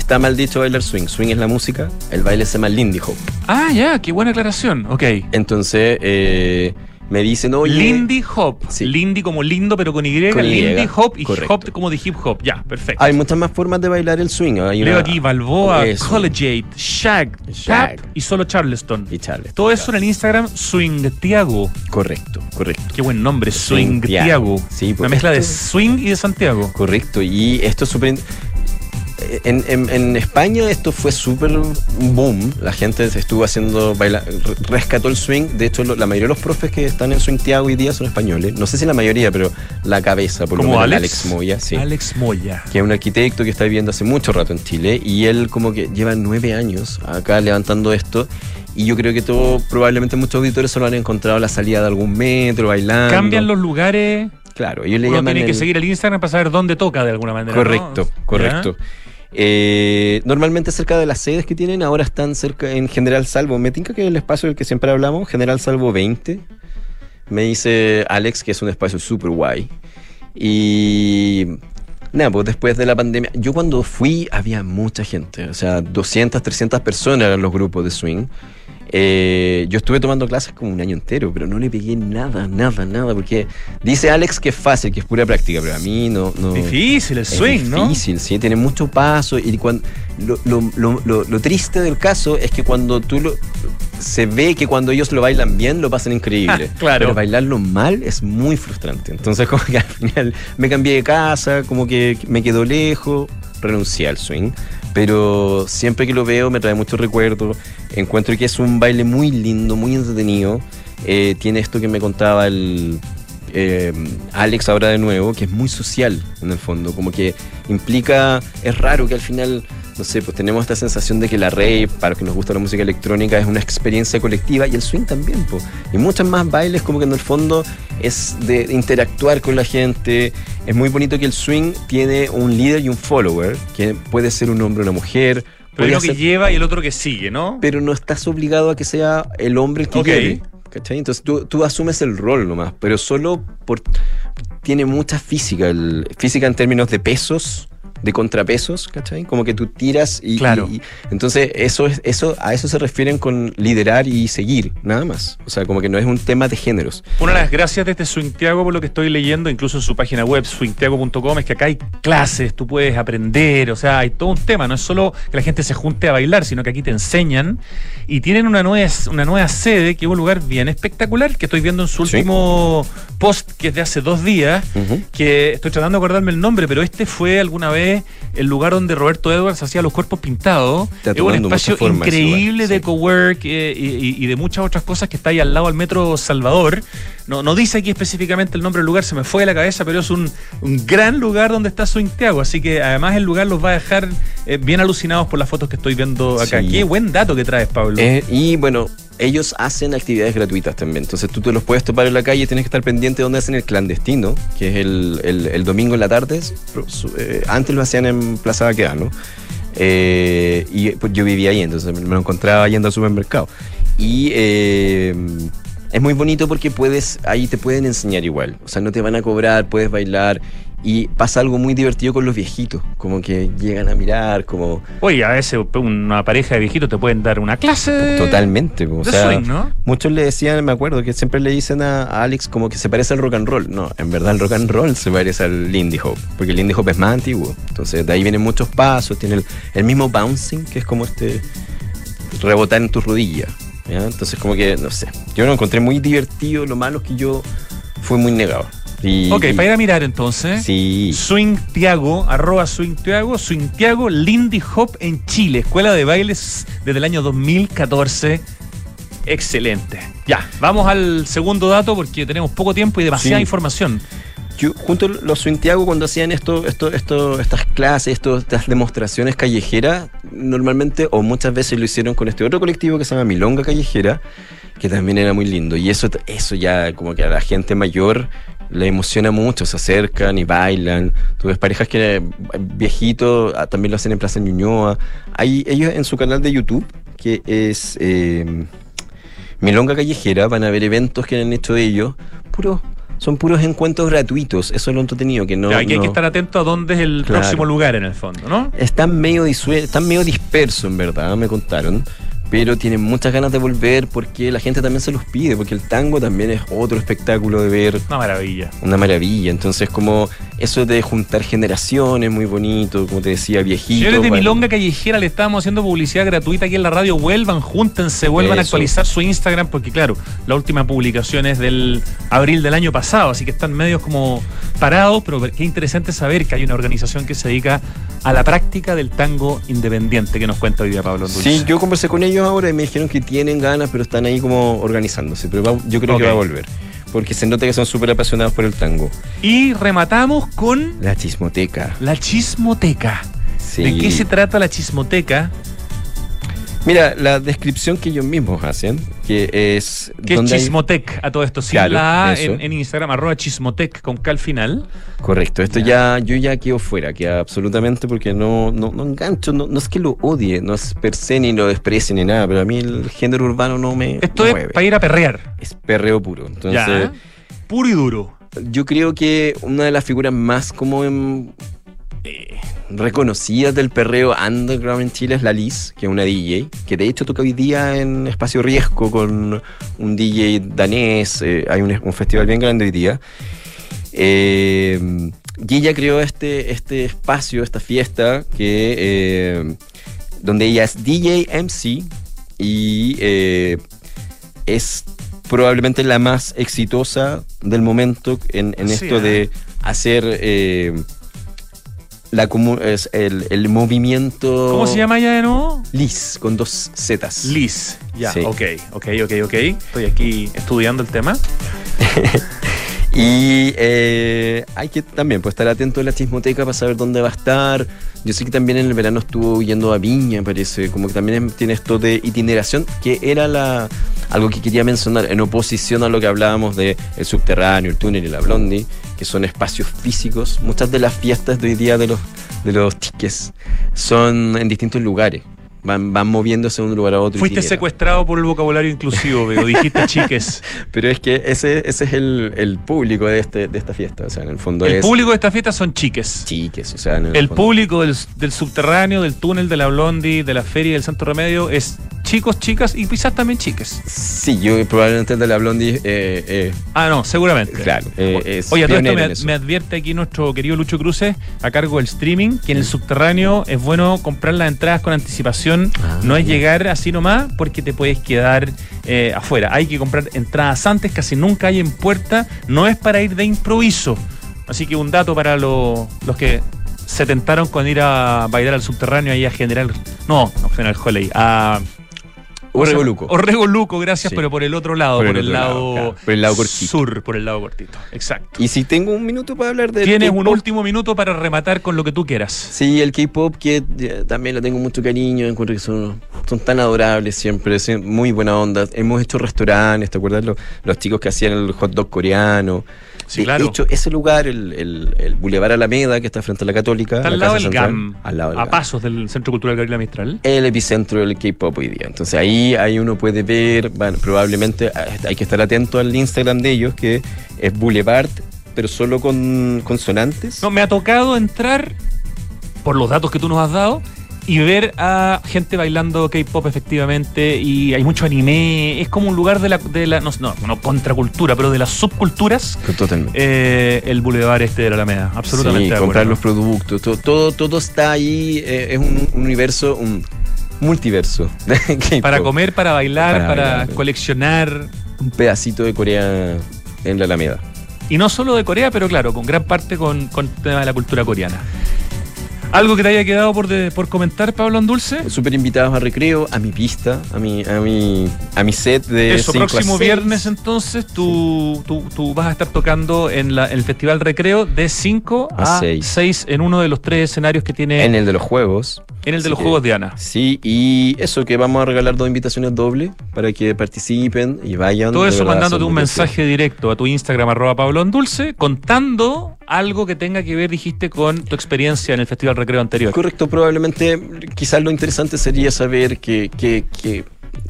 Está mal dicho bailar swing. Swing es la música, el baile se llama Lindy Hop. Ah, ya, qué buena aclaración. Ok. Entonces, eh, me dicen, oye. Lindy Hop. Lindy como lindo, pero con Y. Con Y, Lindy Hop y correcto. Hop como de hip hop. Ya, perfecto. Hay muchas más formas de bailar el swing. Hay Leo una- aquí Balboa, Eso. Collegiate, Shag, Shag. Tap y solo Charleston. Y Charleston. Todo eso en el Instagram Swingtiago. Correcto, correcto. Qué buen nombre, Swingtiago. Swingtiago. Sí, Una porque mezcla de swing y de Santiago. Correcto, y esto es súper... En, en- en España esto fue súper boom. La gente estuvo haciendo baila, re- rescató el swing. De hecho, lo- la mayoría de los profes que están en Swing Tiago hoy día son españoles. No sé si la mayoría, pero la cabeza, por lo Como menos Alex. Moya, sí. Alex Moya. Que es un arquitecto que está viviendo hace mucho rato en Chile. Y él como que lleva nueve años acá levantando esto. Y yo creo que todo, probablemente muchos auditores solo han encontrado la salida de algún metro, bailando. Cambian los lugares. Claro, ellos le Uno llaman tiene que seguir el Instagram para saber dónde toca de alguna manera. ¿no? Correcto, correcto. Eh, normalmente cerca de las sedes que tienen, ahora están cerca en General Salvo. Me tinca que es el espacio del que siempre hablamos, General Salvo 20. Me dice Alex que es un espacio súper guay. Y nada, pues después de la pandemia, yo cuando fui había mucha gente, o sea, 200, 300 personas eran los grupos de swing. Eh, yo estuve tomando clases como un año entero, pero no le pegué nada, nada, nada, porque dice Alex que es fácil, que es pura práctica, pero a mí no... no Difícil el es swing, ¿no? difícil, sí, tiene mucho paso y cuando lo, lo- lo- lo- triste del caso es que cuando tú lo se ve que cuando ellos lo bailan bien lo pasan increíble. Ah, <laughs> claro. Pero bailarlo mal es muy frustrante. Entonces <laughs> como que al final me cambié de casa, como que me quedó lejos, renuncié al swing. Pero siempre que lo veo me trae muchos recuerdos. Encuentro que es un baile muy lindo, muy entretenido. Eh, tiene esto que me contaba el, eh, Alex ahora de nuevo, que es muy social en el fondo, como que implica, es raro que al final, no sé, pues tenemos esta sensación de que la rave, para los que nos gusta la música electrónica, es una experiencia colectiva y el swing también, pues. Y muchos más bailes como que en el fondo es de interactuar con la gente. Es muy bonito que el swing tiene un líder y un follower, que puede ser un hombre o una mujer. Pero uno que lleva y el otro que sigue, ¿no? pero no estás obligado a que sea el hombre el que lleve. ¿Cachai? Entonces tú, tú asumes el rol nomás, pero solo por. Tiene mucha física, física en términos de pesos, de contrapesos, ¿cachai? Como que tú tiras y. Claro. y- y- entonces, eso es, eso, a eso se refieren con liderar y seguir, nada más. O sea, como que no es un tema de géneros. Una de las gracias de este Swingtiago, por lo que estoy leyendo, incluso en su página web, swingtiago.com, es que acá hay clases, tú puedes aprender, o sea, hay todo un tema. No es solo que la gente se junte a bailar, sino que aquí te enseñan. Y tienen una nueva, una nueva sede, que es un lugar bien espectacular, que estoy viendo en su Sí. último post, que es de hace dos días, que estoy tratando de acordarme el nombre, pero este fue alguna vez el lugar donde Roberto Edwards hacía los cuerpos pintados. Es un espacio increíble lugar, de cowork eh, y, de muchas otras cosas que está ahí al lado del Metro Salvador. No, no dice aquí específicamente el nombre del lugar, se me fue de la cabeza, pero es un, un gran lugar donde está Swingtiago. Así que además el lugar los va a dejar eh, bien alucinados por las fotos que estoy viendo acá. Sí. Qué buen dato que traes, Pablo. Eh, y bueno, ellos hacen actividades gratuitas también. Entonces tú te los puedes topar en la calle, tienes que estar pendiente de dónde hacen el clandestino, que es el, el- domingo en la tarde. Eh, antes lo hacían en Plaza Baquedano. Eh, y pues, yo vivía ahí, entonces me lo encontraba yendo al supermercado. Y eh, es muy bonito porque puedes, ahí te pueden enseñar igual. O sea, no te van a cobrar, puedes bailar. Y pasa algo muy divertido con los viejitos, como que llegan a mirar, como Oye, a veces una pareja de viejitos te pueden dar una clase. Totalmente. O sea, swing, ¿no? Muchos le decían, me acuerdo, que siempre le dicen a, a Alex como que se parece al rock and roll. No, en verdad el rock and roll se parece al Lindy Hop, porque el Lindy Hop es más antiguo. Entonces de ahí vienen muchos pasos, tiene el, el mismo bouncing, que es como este rebotar en tus rodillas. ¿ya? Entonces como que, no sé, yo lo encontré muy divertido, lo malo es que yo fui muy negado. Y, Ok, para ir a mirar entonces. Sí. Swingtiago, arroba Swingtiago, Swingtiago, Lindy Hop en Chile, escuela de bailes desde el año 2014. Excelente. Ya, vamos al segundo dato porque tenemos poco tiempo y demasiada Sí. información. Yo, junto a los Swintiago, cuando hacían esto, esto, esto, estas clases, esto, estas demostraciones callejeras, normalmente o muchas veces lo hicieron con este otro colectivo que se llama Milonga Callejera, que también era muy lindo. Y eso, eso ya como que a la gente mayor le emociona mucho, se acercan y bailan. Tú ves parejas que viejitos ah, también lo hacen en Plaza Ñuñoa. Hay ellos en su canal de YouTube, que es eh, Milonga Callejera, van a ver eventos que han hecho ellos, puro son puros encuentros gratuitos. Eso es lo entretenido, que no. Hay no- que estar atento a dónde es el Claro. próximo lugar en el fondo, ¿no? Están medio, disue- están medio dispersos, en verdad, me contaron. Pero tienen muchas ganas de volver porque la gente también se los pide, porque el tango también es otro espectáculo de ver. Una maravilla. Una maravilla. Entonces, como eso de juntar generaciones, muy bonito, como te decía, viejito. Señores de. Milonga Callejera, le estábamos haciendo publicidad gratuita aquí en la radio. Vuelvan, júntense, vuelvan a actualizar su Instagram, porque claro, la última publicación es del abril del año pasado, así que están medios como parados, pero qué interesante saber que hay una organización que se dedica a la práctica del tango independiente que nos cuenta hoy día Pablo Dulce. Sí, yo conversé con ellos ahora y me dijeron que tienen ganas, pero están ahí como organizándose. Pero va- yo creo que va a volver. Porque se nota que son súper apasionados por el tango. Y rematamos con La chismoteca. la chismoteca. Sí. ¿De qué se trata la chismoteca? Mira, la descripción que ellos mismos hacen, que es... Que es hay- Chismotec a todo esto, sin Claro, la A eso. en, en Instagram, arroba Chismotec con K al final. Correcto, esto ya, yo ya quedo fuera, queda absolutamente porque no, no, no engancho, no, no es que lo odie, no es per se ni lo desprecie ni nada, pero a mí el género urbano no me Esto mueve. es para ir a perrear. Es perreo puro. Entonces, Ya. Puro y duro. yo creo que una de las figuras más como em, eh, reconocidas del perreo underground en Chile es la Liz, que es una DJ, que de hecho toca hoy día en Espacio Riesgo con un DJ danés, eh, hay un, un festival bien grande hoy día. Eh, y ella creó este, este espacio, esta fiesta, que, eh, donde ella es DJ MC y eh, es probablemente la más exitosa del momento en, en Sí, esto de hacer la es el, el movimiento. ¿Cómo se llama ella de nuevo? Liz, con dos Zetas. Liz. Ya, Sí. ok, ok, ok, ok. Estoy aquí estudiando el tema. <laughs> Y eh, hay que también pues, estar atento a la chismoteca para saber dónde va a estar. Yo sé que también en el verano estuvo yendo a Viña, parece, como que también tiene esto de itineración, que era la algo que quería mencionar, en oposición a lo que hablábamos de el subterráneo, el túnel y la blondie, que son espacios físicos. Muchas de las fiestas de hoy día de los, de los tiques son en distintos lugares. Van, van moviéndose de un lugar a otro. Fuiste secuestrado por el vocabulario inclusivo, pero dijiste <laughs> chiques. Pero es que ese, ese es el, el público de, este, de esta fiesta. O sea, en el fondo El es. público de esta fiesta son chiques. Chiques, o sea, en el, El fondo- público del, del subterráneo, del túnel, de la Blondie, de la feria del Santo Remedio es chicos, chicas y quizás también chiques. Sí, yo probablemente el de la Blondie. Eh, eh, Ah, no, seguramente. claro. eh, es Oye, todo esto me, me advierte aquí nuestro querido Lucho Cruces, a cargo del streaming, que en el subterráneo es bueno comprar las entradas con anticipación. Ah, no es llegar así nomás porque te puedes quedar eh, afuera. Hay que comprar entradas antes, casi nunca hay en puerta. No es para ir de improviso. Así que un dato para lo- los que se tentaron con ir a bailar al subterráneo ahí a General. No, no General Holley. A. Orrego Luco. Orrego Luco, gracias, Sí. pero por el otro lado, Por por, el el, lado, lado, claro, por el lado cortito. sur, por el lado cortito. Exacto. Y si tengo un minuto para hablar de. Tienes un último minuto para rematar con lo que tú quieras. Sí, el K-pop que eh, también le tengo mucho cariño, encuentro que son, son tan adorables siempre, muy buena onda. Hemos hecho restaurantes, ¿te acuerdas? Los, los chicos que hacían el hot dog coreano. Sí, de claro. hecho, ese lugar, el, el, el Boulevard Alameda, que está frente a la Católica. Está al la lado Central, GAM, al lado del a GAM. pasos del Centro Cultural Gabriela Mistral. el epicentro del K-pop hoy día. Entonces ahí, ahí uno puede ver, bueno, probablemente ah, hay que estar atento al Instagram de ellos, que es Boulevard, pero solo con consonantes. No, me ha tocado entrar, por los datos que tú nos has dado, y ver a gente bailando K-pop efectivamente, y hay mucho anime, es como un lugar de la, de la no, no, no contracultura, pero de las subculturas, Totalmente. eh, el bulevar este de la Alameda, absolutamente. Sí, comprar acuerdo. los productos, todo, todo, todo está ahí, eh, es un, un universo, un multiverso. Para comer, para bailar, Para para, bailar. coleccionar, Un pedacito de Corea en la Alameda. y no solo de Corea, pero claro, con gran parte con, con tema de la cultura coreana. ¿Algo que te haya quedado por, de- por comentar, Pablo Andulce? Súper invitados a recreo, a mi pista, a mi, a mi, a mi set de Eso, a próximo viernes entonces tú, tú, tú vas a estar tocando en la- el Festival Recreo de 5 A a seis. 6 en uno de los tres escenarios que tiene En el de los juegos. en el de los que- Juegos de Ana. Sí, y eso, que vamos a regalar dos invitaciones dobles para que participen y vayan. Todo eso verdad, mandándote un mensaje directo a tu Instagram arroba Pablo Andulce contando algo que tenga que ver, dijiste, con tu experiencia en el Festival Recreo anterior. Correcto, probablemente quizás lo interesante sería saber que, que- que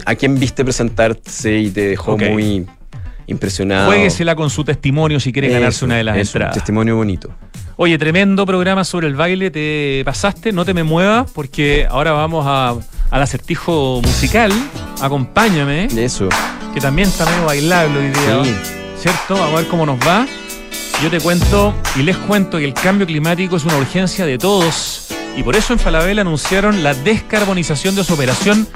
a quién viste presentarse y te dejó muy impresionado. Jueguesela con su testimonio si quiere ganarse una de las eso, entradas. Testimonio bonito. Oye, tremendo programa sobre el baile, te pasaste, no te me muevas porque ahora vamos a, al acertijo musical. Acompáñame, Eso. que también está medio bailable hoy día. Sí. ¿Cierto? Vamos a ver cómo nos va. Yo te cuento y les cuento que el cambio climático es una urgencia de todos y por eso en Falabella anunciaron la descarbonización de su operación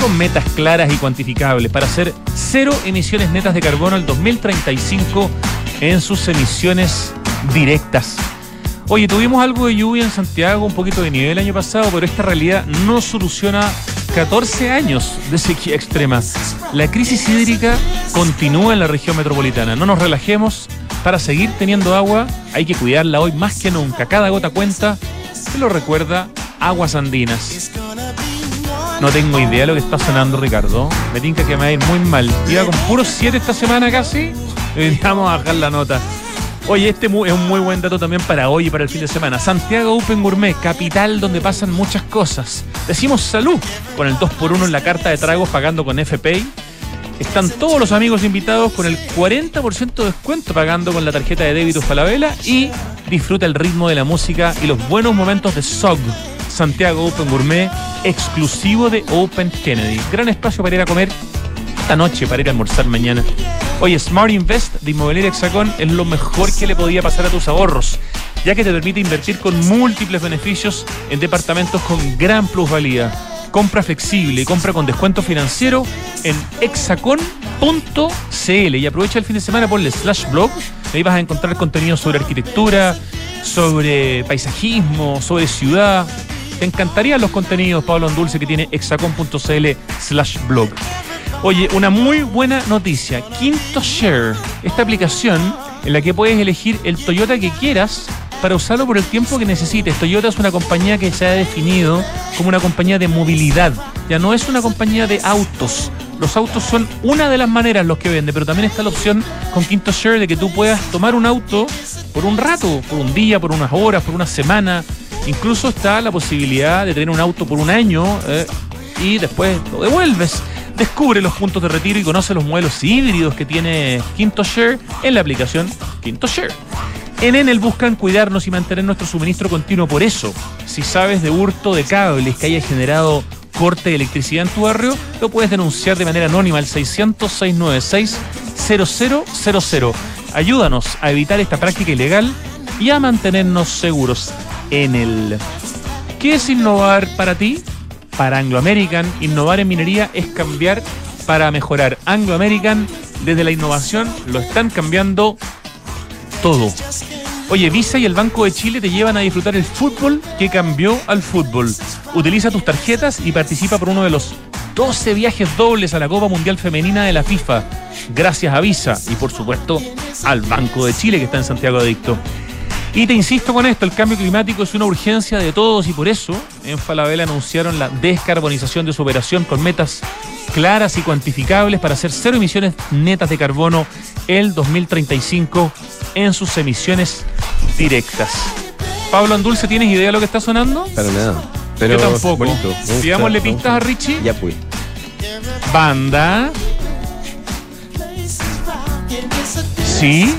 con metas claras y cuantificables para hacer cero emisiones netas de carbono al 2035 en sus emisiones directas. Oye, tuvimos algo de lluvia en Santiago, un poquito de nieve el año pasado, pero esta realidad no soluciona 14 años de sequía extrema. La crisis hídrica continúa en la región metropolitana. No nos relajemos. Para seguir teniendo agua hay que cuidarla hoy más que nunca. Cada gota cuenta. Se lo recuerda Aguas Andinas. No tengo idea de lo que está sonando, Ricardo. Me tinca que me va a ir muy mal. Iba con puros 7 esta semana casi. Y <laughs> vamos a bajar la nota. Oye, este es un muy buen dato también para hoy y para el fin de semana. Santiago Open Gourmet, capital donde pasan muchas cosas. Decimos salud con el 2x1 en la carta de tragos pagando con FPay. Están todos los amigos invitados con el 40% de descuento pagando con la tarjeta de débito Falabella y disfruta el ritmo de la música y los buenos momentos de SOG. Santiago Open Gourmet, exclusivo de Open Kennedy. Gran espacio para ir a comer esta noche, para ir a almorzar mañana. Oye, Smart Invest de Inmobiliaria Hexacón es lo mejor que le podía pasar a tus ahorros, ya que te permite invertir con múltiples beneficios en departamentos con gran plusvalía. Compra flexible compra con descuento financiero en hexacon.cl y aprovecha el fin de semana ponle slash blog. Ahí vas a encontrar contenido sobre arquitectura, sobre paisajismo, sobre ciudad. Te encantarían los contenidos, Pablo Andulce, que tiene hexacon.cl slash blog. Oye, una muy buena noticia. Quinto Share, esta aplicación en la que puedes elegir el Toyota que quieras para usarlo por el tiempo que necesites. Toyota es una compañía que se ha definido como una compañía de movilidad. Ya no es una compañía de autos. Los autos son una de las maneras los que vende, pero también está la opción con Quinto Share de que tú puedas tomar un auto por un rato, por un día, por unas horas, por una semana. Incluso está la posibilidad de tener un auto por un año eh, y después lo devuelves. Descubre los puntos de retiro y conoce los modelos híbridos que tiene Share en la aplicación Share. En Enel buscan cuidarnos y mantener nuestro suministro continuo. Por eso, si sabes de hurto de cables que haya generado corte de electricidad en tu barrio, lo puedes denunciar de manera anónima al 600-696-0000. Ayúdanos a evitar esta práctica ilegal y a mantenernos seguros. Enel. ¿Qué es innovar para ti? Para Anglo American, innovar en minería es cambiar para mejorar. Anglo American, desde la innovación, lo están cambiando todo. Oye, Visa y el Banco de Chile te llevan a disfrutar el fútbol que cambió al fútbol. Utiliza tus tarjetas y participa por uno de los 12 viajes dobles a la Copa Mundial Femenina de la FIFA. Gracias a Visa y por supuesto al Banco de Chile que está en Santiago Adicto. Y te insisto con esto, el cambio climático es una urgencia de todos y por eso en Falabella anunciaron la descarbonización de su operación con metas claras y cuantificables para hacer cero emisiones netas de carbono el 2035 en sus emisiones directas. Pablo Andulce, ¿tienes idea de lo que está sonando? Para nada. Pero Yo tampoco. Digámosle pistas a. Richie. Ya pues. Banda. Sí,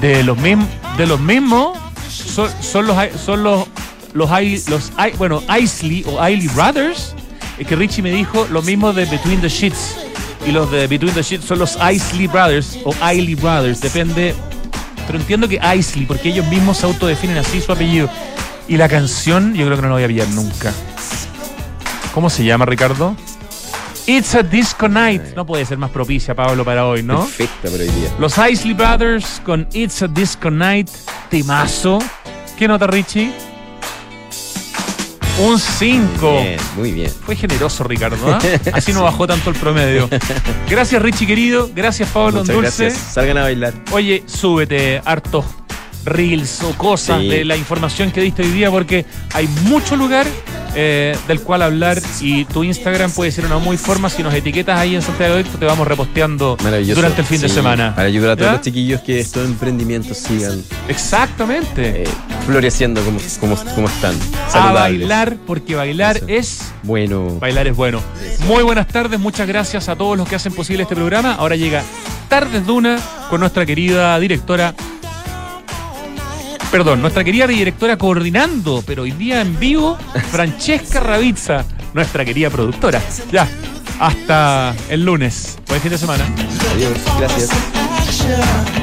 de los mismos, de los mismos son, son los son los los, los I- bueno, Isley o Isley Brothers, es que Richie me dijo lo mismo de Between the Sheets y los de Between the Sheets son los Isley Brothers o Isley Brothers, depende, pero entiendo que Isley porque ellos mismos se autodefinen así su apellido. Y la canción, yo creo que no la voy a pillar nunca. ¿Cómo se llama, Ricardo? It's a Disco Night. No puede ser más propicia, Pablo, para hoy, ¿no? Perfecta para hoy día. Los Isley Brothers con It's a Disco Night, timazo. ¿Qué nota, Richie? Un 5. Bien, muy bien. Fue generoso, Ricardo. ¿ah? <laughs> Así no bajó tanto el promedio. <laughs> Gracias, Richie, querido. Gracias, Pablo Muchas Dulce. gracias. Salgan a bailar. Oye, súbete hartos reels o cosas Sí. de la información que diste hoy día porque hay mucho lugar eh, del cual hablar y tu Instagram puede ser una muy forma si nos etiquetas ahí en Santiago Adicto te vamos reposteando durante el fin de semana. Para ayudar a todos ¿Ya? los chiquillos que estos emprendimientos sigan Exactamente. eh, floreciendo como, como, como están. a Saludables. bailar porque bailar Eso. es Bueno. bailar es bueno. Muy buenas tardes, muchas gracias a todos los que hacen posible este programa. Ahora llega Tardes Duna con nuestra querida directora. Perdón, nuestra querida directora coordinando, pero hoy día en vivo, Francesca Ravizza, nuestra querida productora. Ya, hasta el lunes. Buen fin de semana. Adiós, gracias.